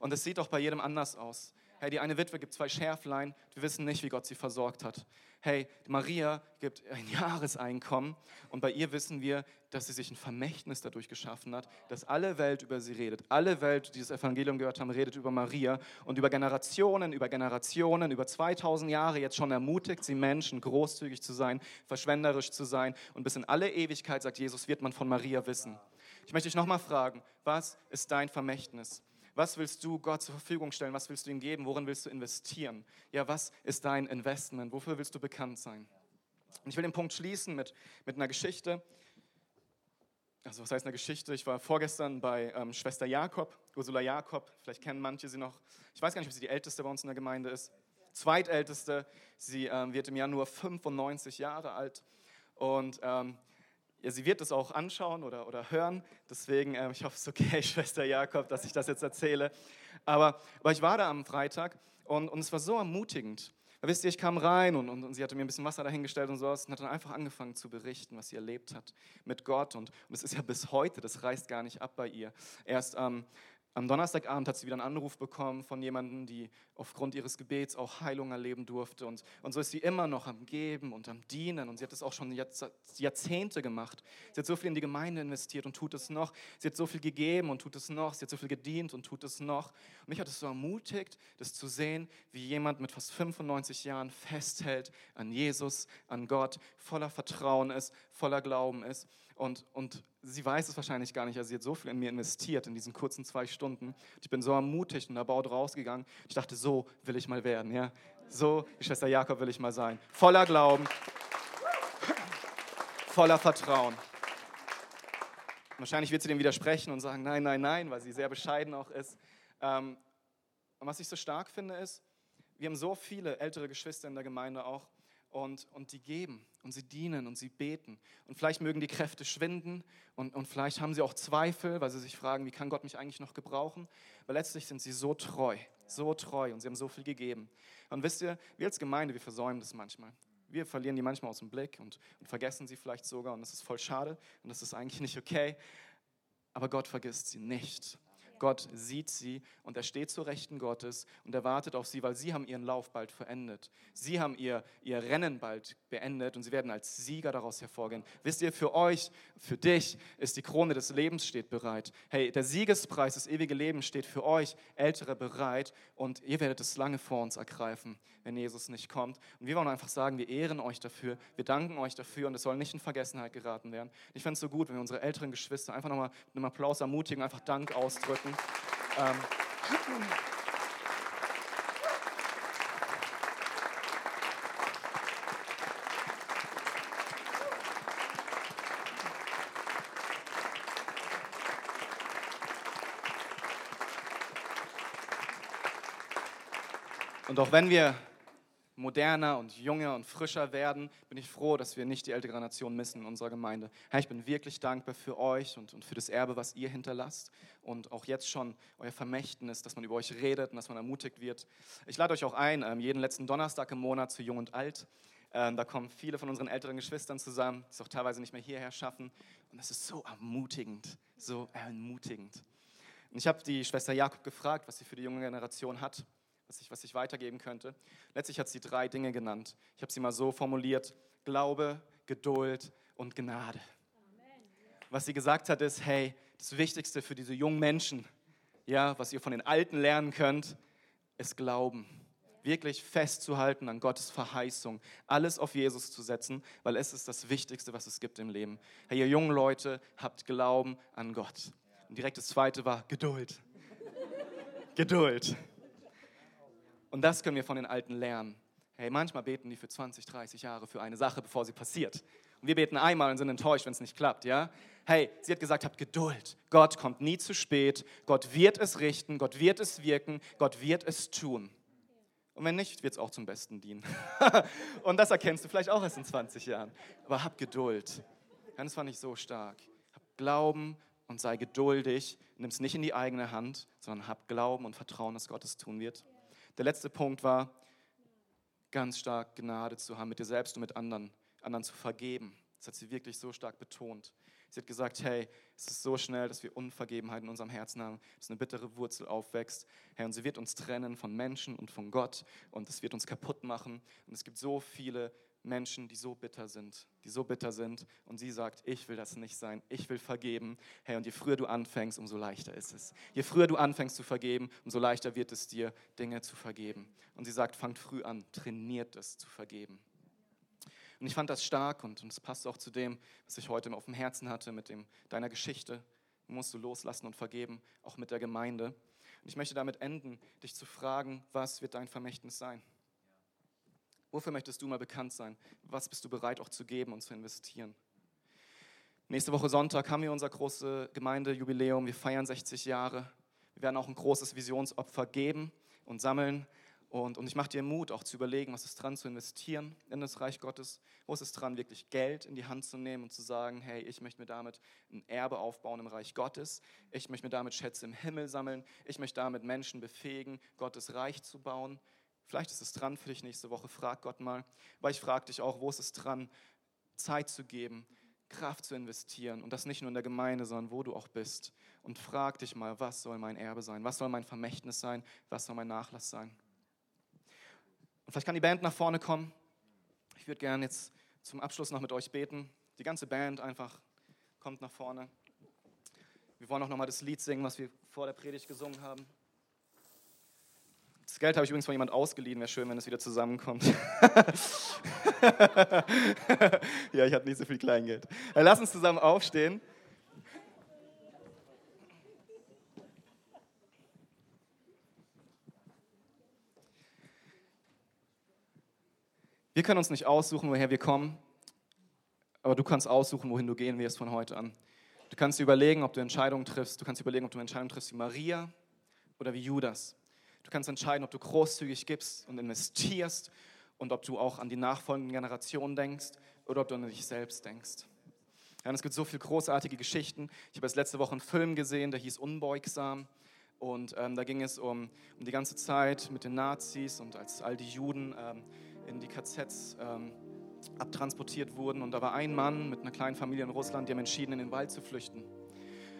Und das sieht auch bei jedem anders aus. Hey, die eine Witwe gibt zwei Schärflein, wir wissen nicht, wie Gott sie versorgt hat. Hey, Maria gibt ein Jahreseinkommen und bei ihr wissen wir, dass sie sich ein Vermächtnis dadurch geschaffen hat, dass alle Welt über sie redet. Alle Welt, die dieses Evangelium gehört haben, redet über Maria und über Generationen, über Generationen, über 2000 Jahre jetzt schon ermutigt sie Menschen, großzügig zu sein, verschwenderisch zu sein und bis in alle Ewigkeit, sagt Jesus, wird man von Maria wissen. Ich möchte dich nochmal fragen, was ist dein Vermächtnis? Was willst du Gott zur Verfügung stellen? Was willst du ihm geben? Worin willst du investieren? Ja, was ist dein Investment? Wofür willst du bekannt sein? Und ich will den Punkt schließen mit, mit einer Geschichte. Also was heißt eine Geschichte? Ich war vorgestern bei ähm, Schwester Jakob, Ursula Jakob. Vielleicht kennen manche sie noch. Ich weiß gar nicht, ob sie die älteste bei uns in der Gemeinde ist. Zweitälteste. Sie ähm, wird im Januar 95 Jahre alt. Und ähm, ja, sie wird es auch anschauen oder, oder hören. Deswegen, äh, ich hoffe, es ist okay, Schwester Jakob, dass ich das jetzt erzähle. Aber, aber ich war da am Freitag und, und es war so ermutigend. Da wisst ihr, ich kam rein und, und, und, sie hatte mir ein bisschen Wasser dahingestellt und sowas und hat dann einfach angefangen zu berichten, was sie erlebt hat mit Gott. Und, und es ist ja bis heute, das reißt gar nicht ab bei ihr. Erst ähm, Am Donnerstagabend hat sie wieder einen Anruf bekommen von jemandem, die aufgrund ihres Gebets auch Heilung erleben durfte. Und, und so ist sie immer noch am Geben und am Dienen. Und sie hat es auch schon Jahrzehnte gemacht. Sie hat so viel in die Gemeinde investiert und tut es noch. Sie hat so viel gegeben und tut es noch. Sie hat so viel gedient und tut es noch. Und mich hat es so ermutigt, das zu sehen, wie jemand mit fast 95 Jahren festhält an Jesus, an Gott, voller Vertrauen ist, voller Glauben ist. Und, und sie weiß es wahrscheinlich gar nicht, also sie hat so viel in mir investiert in diesen kurzen zwei Stunden. Ich bin so ermutigt und erbaut rausgegangen. Ich dachte, so will ich mal werden, ja. So, wie Schwester Jakob will ich mal sein. Voller Glauben, voller Vertrauen. Wahrscheinlich wird sie dem widersprechen und sagen, nein, nein, nein, weil sie sehr bescheiden auch ist. Ähm, und was ich so stark finde, ist, wir haben so viele ältere Geschwister in der Gemeinde auch, und, und die geben und sie dienen und sie beten. Und vielleicht mögen die Kräfte schwinden und, und vielleicht haben sie auch Zweifel, weil sie sich fragen, wie kann Gott mich eigentlich noch gebrauchen? Aber letztlich sind sie so treu, so treu und sie haben so viel gegeben. Und wisst ihr, wir als Gemeinde, wir versäumen das manchmal. Wir verlieren die manchmal aus dem Blick und, und vergessen sie vielleicht sogar und das ist voll schade und das ist eigentlich nicht okay. Aber Gott vergisst sie nicht. Gott sieht sie und er steht zur Rechten Gottes und er wartet auf sie, weil sie haben ihren Lauf bald verendet. Sie haben ihr, ihr Rennen bald beendet und sie werden als Sieger daraus hervorgehen. Wisst ihr, für euch, für dich ist die Krone des Lebens steht bereit. Hey, der Siegespreis, das ewige Leben steht für euch Ältere bereit und ihr werdet es lange vor uns ergreifen, wenn Jesus nicht kommt. Und wir wollen einfach sagen, wir ehren euch dafür, wir danken euch dafür und es soll nicht in Vergessenheit geraten werden. Ich fände es so gut, wenn wir unsere älteren Geschwister einfach nochmal mit einem Applaus ermutigen, einfach Dank ausdrücken. Ähm, Und auch wenn wir moderner und junger und frischer werden, bin ich froh, dass wir nicht die ältere Generation missen in unserer Gemeinde. Herr, ich bin wirklich dankbar für euch und, und für das Erbe, was ihr hinterlasst und auch jetzt schon euer Vermächtnis, dass man über euch redet und dass man ermutigt wird. Ich lade euch auch ein, ähm, jeden letzten Donnerstag im Monat zu Jung und Alt. Ähm, da kommen viele von unseren älteren Geschwistern zusammen, die es auch teilweise nicht mehr hierher schaffen. Und das ist so ermutigend, so ermutigend. Und ich habe die Schwester Jakob gefragt, was sie für die junge Generation hat was ich, was ich weitergeben könnte. Letztlich hat sie drei Dinge genannt. Ich habe sie mal so formuliert: Glaube, Geduld und Gnade. Was sie gesagt hat, ist: Hey, das Wichtigste für diese jungen Menschen, ja, was ihr von den Alten lernen könnt, ist Glauben. Wirklich festzuhalten an Gottes Verheißung, alles auf Jesus zu setzen, weil es ist das Wichtigste, was es gibt im Leben. Hey, ihr jungen Leute, habt Glauben an Gott. Und direkt das zweite war Geduld. Geduld. Und das können wir von den Alten lernen. Hey, manchmal beten die für 20, 30 Jahre für eine Sache, bevor sie passiert. Und wir beten einmal und sind enttäuscht, wenn es nicht klappt, ja? Hey, sie hat gesagt, habt Geduld. Gott kommt nie zu spät. Gott wird es richten. Gott wird es wirken. Gott wird es tun. Und wenn nicht, wird es auch zum Besten dienen. und das erkennst du vielleicht auch erst in 20 Jahren. Aber hab Geduld. das fand ich so stark. Hab Glauben und sei geduldig. Nimm es nicht in die eigene Hand, sondern hab Glauben und Vertrauen, dass Gott es tun wird. Der letzte Punkt war, ganz stark Gnade zu haben mit dir selbst und mit anderen, anderen zu vergeben. Das hat sie wirklich so stark betont. Sie hat gesagt, hey, es ist so schnell, dass wir Unvergebenheit in unserem Herzen haben, dass eine bittere Wurzel aufwächst. Herr, und sie wird uns trennen von Menschen und von Gott und es wird uns kaputt machen. Und es gibt so viele Menschen, die so bitter sind, die so bitter sind. Und sie sagt, ich will das nicht sein, ich will vergeben. Hey, und je früher du anfängst, umso leichter ist es. Je früher du anfängst zu vergeben, umso leichter wird es dir, Dinge zu vergeben. Und sie sagt, fangt früh an, trainiert es zu vergeben. Und ich fand das stark und es passt auch zu dem, was ich heute auf dem Herzen hatte, mit dem, deiner Geschichte. Musst du loslassen und vergeben, auch mit der Gemeinde. Und ich möchte damit enden, dich zu fragen, was wird dein Vermächtnis sein? Wofür möchtest du mal bekannt sein? Was bist du bereit auch zu geben und zu investieren? Nächste Woche Sonntag haben wir unser großes Gemeindejubiläum. Wir feiern 60 Jahre. Wir werden auch ein großes Visionsopfer geben und sammeln. Und, und ich mache dir Mut, auch zu überlegen, was ist dran zu investieren in das Reich Gottes. Wo ist es dran, wirklich Geld in die Hand zu nehmen und zu sagen, hey, ich möchte mir damit ein Erbe aufbauen im Reich Gottes. Ich möchte mir damit Schätze im Himmel sammeln. Ich möchte damit Menschen befähigen, Gottes Reich zu bauen. Vielleicht ist es dran für dich nächste Woche, frag Gott mal. Weil ich frage dich auch, wo ist es dran, Zeit zu geben, Kraft zu investieren und das nicht nur in der Gemeinde, sondern wo du auch bist. Und frag dich mal, was soll mein Erbe sein? Was soll mein Vermächtnis sein? Was soll mein Nachlass sein? Und vielleicht kann die Band nach vorne kommen. Ich würde gerne jetzt zum Abschluss noch mit euch beten. Die ganze Band einfach kommt nach vorne. Wir wollen auch noch mal das Lied singen, was wir vor der Predigt gesungen haben. Das Geld habe ich übrigens von jemand ausgeliehen. Wäre schön, wenn es wieder zusammenkommt. ja, ich hatte nicht so viel Kleingeld. Lass uns zusammen aufstehen. Wir können uns nicht aussuchen, woher wir kommen, aber du kannst aussuchen, wohin du gehen wirst von heute an. Du kannst überlegen, ob du Entscheidungen triffst. Du kannst überlegen, ob du Entscheidungen triffst wie Maria oder wie Judas. Du kannst entscheiden, ob du großzügig gibst und investierst und ob du auch an die nachfolgenden Generationen denkst oder ob du an dich selbst denkst. Ja, es gibt so viele großartige Geschichten. Ich habe erst letzte Woche einen Film gesehen, der hieß Unbeugsam. Und ähm, da ging es um, um die ganze Zeit mit den Nazis und als all die Juden ähm, in die KZs ähm, abtransportiert wurden. Und da war ein Mann mit einer kleinen Familie in Russland, die haben entschieden, in den Wald zu flüchten.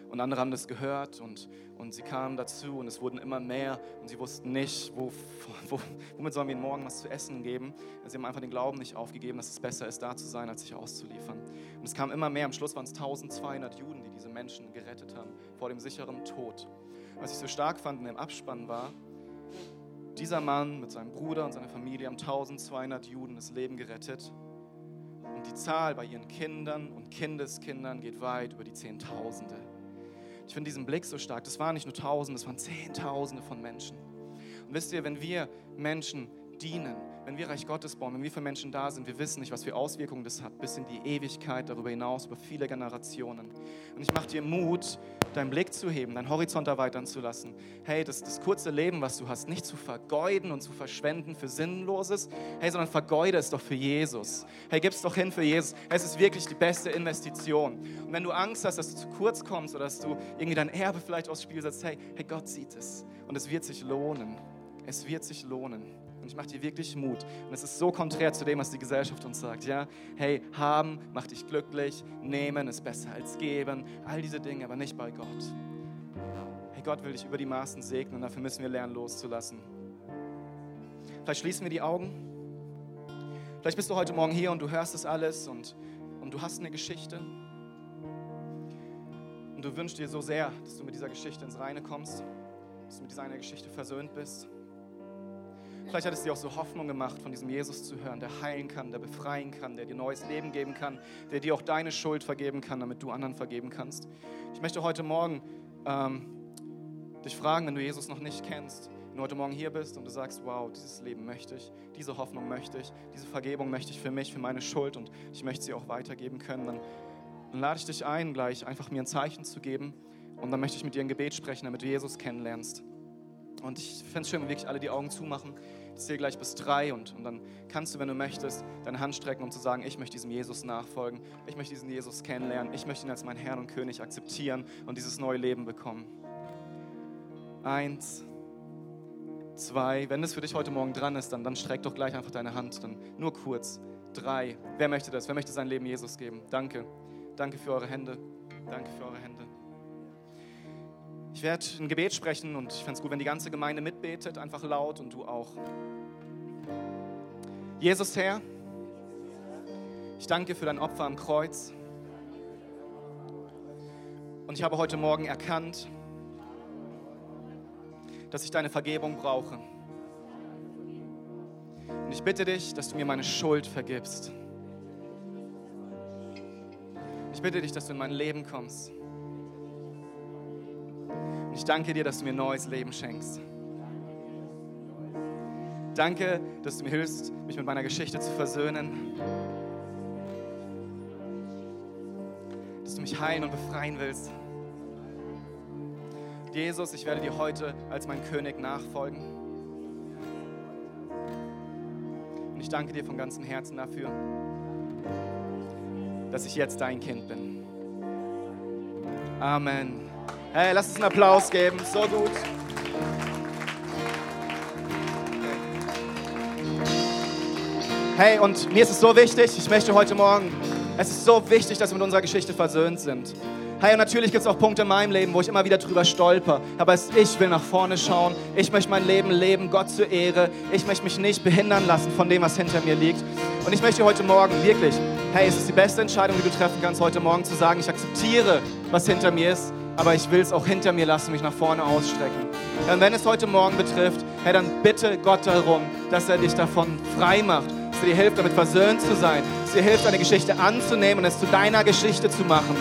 Und andere haben das gehört und, und sie kamen dazu und es wurden immer mehr und sie wussten nicht, wo, wo, womit sollen wir ihnen morgen was zu essen geben. Sie haben einfach den Glauben nicht aufgegeben, dass es besser ist, da zu sein, als sich auszuliefern. Und es kam immer mehr. Am Schluss waren es 1200 Juden, die diese Menschen gerettet haben vor dem sicheren Tod. Was ich so stark fand in dem Abspann war, dieser Mann mit seinem Bruder und seiner Familie haben 1200 Juden das Leben gerettet. Und die Zahl bei ihren Kindern und Kindeskindern geht weit über die Zehntausende. Ich finde diesen Blick so stark. Das waren nicht nur Tausende, das waren Zehntausende von Menschen. Und wisst ihr, wenn wir Menschen dienen, wenn wir Reich Gottes bauen, wenn wir für Menschen da sind, wir wissen nicht, was für Auswirkungen das hat, bis in die Ewigkeit, darüber hinaus, über viele Generationen. Und ich mache dir Mut, deinen Blick zu heben, deinen Horizont erweitern zu lassen. Hey, das, das kurze Leben, was du hast, nicht zu vergeuden und zu verschwenden für Sinnloses, hey, sondern vergeude es doch für Jesus. Hey, gib es doch hin für Jesus. Es ist wirklich die beste Investition. Und wenn du Angst hast, dass du zu kurz kommst oder dass du irgendwie dein Erbe vielleicht aufs Spiel setzt, hey, hey, Gott sieht es. Und es wird sich lohnen. Es wird sich lohnen. Und ich mache dir wirklich Mut. Und es ist so konträr zu dem, was die Gesellschaft uns sagt. Ja, hey, haben macht dich glücklich, nehmen ist besser als geben. All diese Dinge, aber nicht bei Gott. Hey, Gott will dich über die Maßen segnen und dafür müssen wir lernen loszulassen. Vielleicht schließen wir die Augen. Vielleicht bist du heute Morgen hier und du hörst das alles und, und du hast eine Geschichte. Und du wünschst dir so sehr, dass du mit dieser Geschichte ins Reine kommst, dass du mit dieser Geschichte versöhnt bist. Vielleicht hat es dir auch so Hoffnung gemacht, von diesem Jesus zu hören, der heilen kann, der befreien kann, der dir neues Leben geben kann, der dir auch deine Schuld vergeben kann, damit du anderen vergeben kannst. Ich möchte heute Morgen ähm, dich fragen, wenn du Jesus noch nicht kennst, wenn du heute Morgen hier bist und du sagst, wow, dieses Leben möchte ich, diese Hoffnung möchte ich, diese Vergebung möchte ich für mich, für meine Schuld und ich möchte sie auch weitergeben können, dann, dann lade ich dich ein, gleich einfach mir ein Zeichen zu geben und dann möchte ich mit dir ein Gebet sprechen, damit du Jesus kennenlernst. Und ich fände es schön, wenn wirklich alle die Augen zumachen. Ich zähle gleich bis drei und, und dann kannst du, wenn du möchtest, deine Hand strecken, um zu sagen, ich möchte diesem Jesus nachfolgen, ich möchte diesen Jesus kennenlernen, ich möchte ihn als meinen Herrn und König akzeptieren und dieses neue Leben bekommen. Eins, zwei, wenn es für dich heute Morgen dran ist, dann, dann streck doch gleich einfach deine Hand, dann nur kurz. Drei, wer möchte das? Wer möchte sein Leben Jesus geben? Danke. Danke für eure Hände. Danke für eure Hände. Ich werde ein Gebet sprechen und ich fände es gut, wenn die ganze Gemeinde mitbetet, einfach laut und du auch. Jesus Herr, ich danke für dein Opfer am Kreuz. Und ich habe heute Morgen erkannt, dass ich deine Vergebung brauche. Und ich bitte dich, dass du mir meine Schuld vergibst. Ich bitte dich, dass du in mein Leben kommst. Ich danke dir, dass du mir ein neues Leben schenkst. Danke, dass du mir hilfst, mich mit meiner Geschichte zu versöhnen. Dass du mich heilen und befreien willst. Jesus, ich werde dir heute als mein König nachfolgen. Und ich danke dir von ganzem Herzen dafür, dass ich jetzt dein Kind bin. Amen. Hey, lass uns einen Applaus geben. So gut. Hey, und mir ist es so wichtig, ich möchte heute Morgen Es ist so wichtig, dass wir mit unserer Geschichte versöhnt sind. Hey, und natürlich gibt es auch Punkte in meinem Leben, wo ich immer wieder drüber stolper. Aber ich will nach vorne schauen. Ich möchte mein Leben leben, Gott zur Ehre. Ich möchte mich nicht behindern lassen von dem, was hinter mir liegt. Und ich möchte heute Morgen wirklich, hey, es ist die beste Entscheidung, die du treffen kannst, heute Morgen zu sagen, ich akzeptiere, was hinter mir ist, aber ich will es auch hinter mir lassen, mich nach vorne ausstrecken. Und wenn es heute Morgen betrifft, hey, dann bitte Gott darum, dass er dich davon frei macht, dass er dir hilft, damit versöhnt zu sein, dass er dir hilft, deine Geschichte anzunehmen und es zu deiner Geschichte zu machen.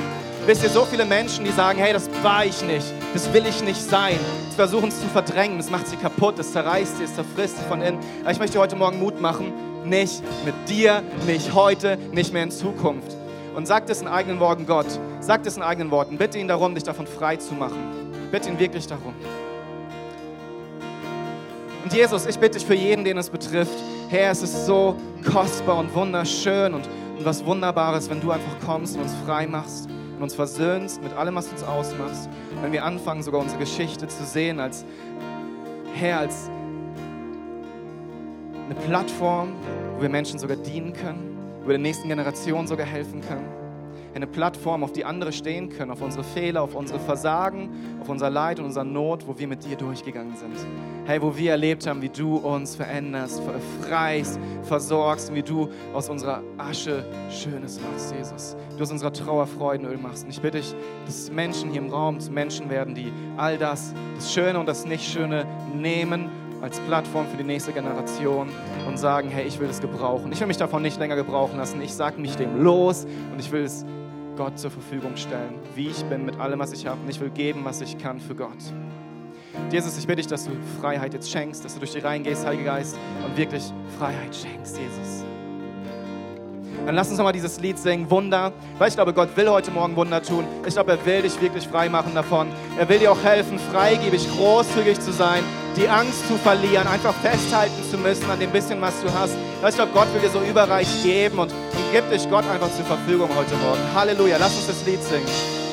Wisst ihr, so viele Menschen, die sagen, hey, das war ich nicht, das will ich nicht sein, die versuchen es zu verdrängen, das macht sie kaputt, das zerreißt sie, es zerfrisst sie von innen. Aber ich möchte heute Morgen Mut machen, nicht mit dir, nicht heute, nicht mehr in Zukunft. Und sagt es in eigenen Worten Gott, sagt es in eigenen Worten, bitte ihn darum, dich davon frei zu machen. Bitte ihn wirklich darum. Und Jesus, ich bitte dich für jeden, den es betrifft, Herr, es ist so kostbar und wunderschön und, und was Wunderbares, wenn du einfach kommst und uns frei machst und uns versöhnst mit allem, was uns ausmachst. Wenn wir anfangen, sogar unsere Geschichte zu sehen als Herr, als eine Plattform, wo wir Menschen sogar dienen können, wir der nächsten Generation sogar helfen können. Eine Plattform, auf die andere stehen können, auf unsere Fehler, auf unsere Versagen, auf unser Leid und unsere Not, wo wir mit dir durchgegangen sind. Hey, wo wir erlebt haben, wie du uns veränderst, befreist, versorgst und wie du aus unserer Asche Schönes machst, Jesus. Du aus unserer Trauer Freudenöl machst. Und ich bitte dich, dass Menschen hier im Raum zu Menschen werden, die all das, das Schöne und das Nicht-Schöne nehmen als Plattform für die nächste Generation und sagen, hey, ich will es gebrauchen. Ich will mich davon nicht länger gebrauchen lassen. Ich sage mich dem los und ich will es Gott zur Verfügung stellen, wie ich bin mit allem, was ich habe. Und ich will geben, was ich kann für Gott. Jesus, ich bitte dich, dass du Freiheit jetzt schenkst, dass du durch die Reihen gehst, Heiliger Geist, und wirklich Freiheit schenkst, Jesus. Dann lass uns nochmal dieses Lied singen, Wunder, weil ich glaube, Gott will heute Morgen Wunder tun. Ich glaube, er will dich wirklich frei machen davon. Er will dir auch helfen, freigebig, großzügig zu sein, die Angst zu verlieren, einfach festhalten zu müssen an dem bisschen, was du hast. Ich glaube, Gott will dir so überreich geben und, und gibt dich Gott einfach zur Verfügung heute Morgen. Halleluja, lass uns das Lied singen.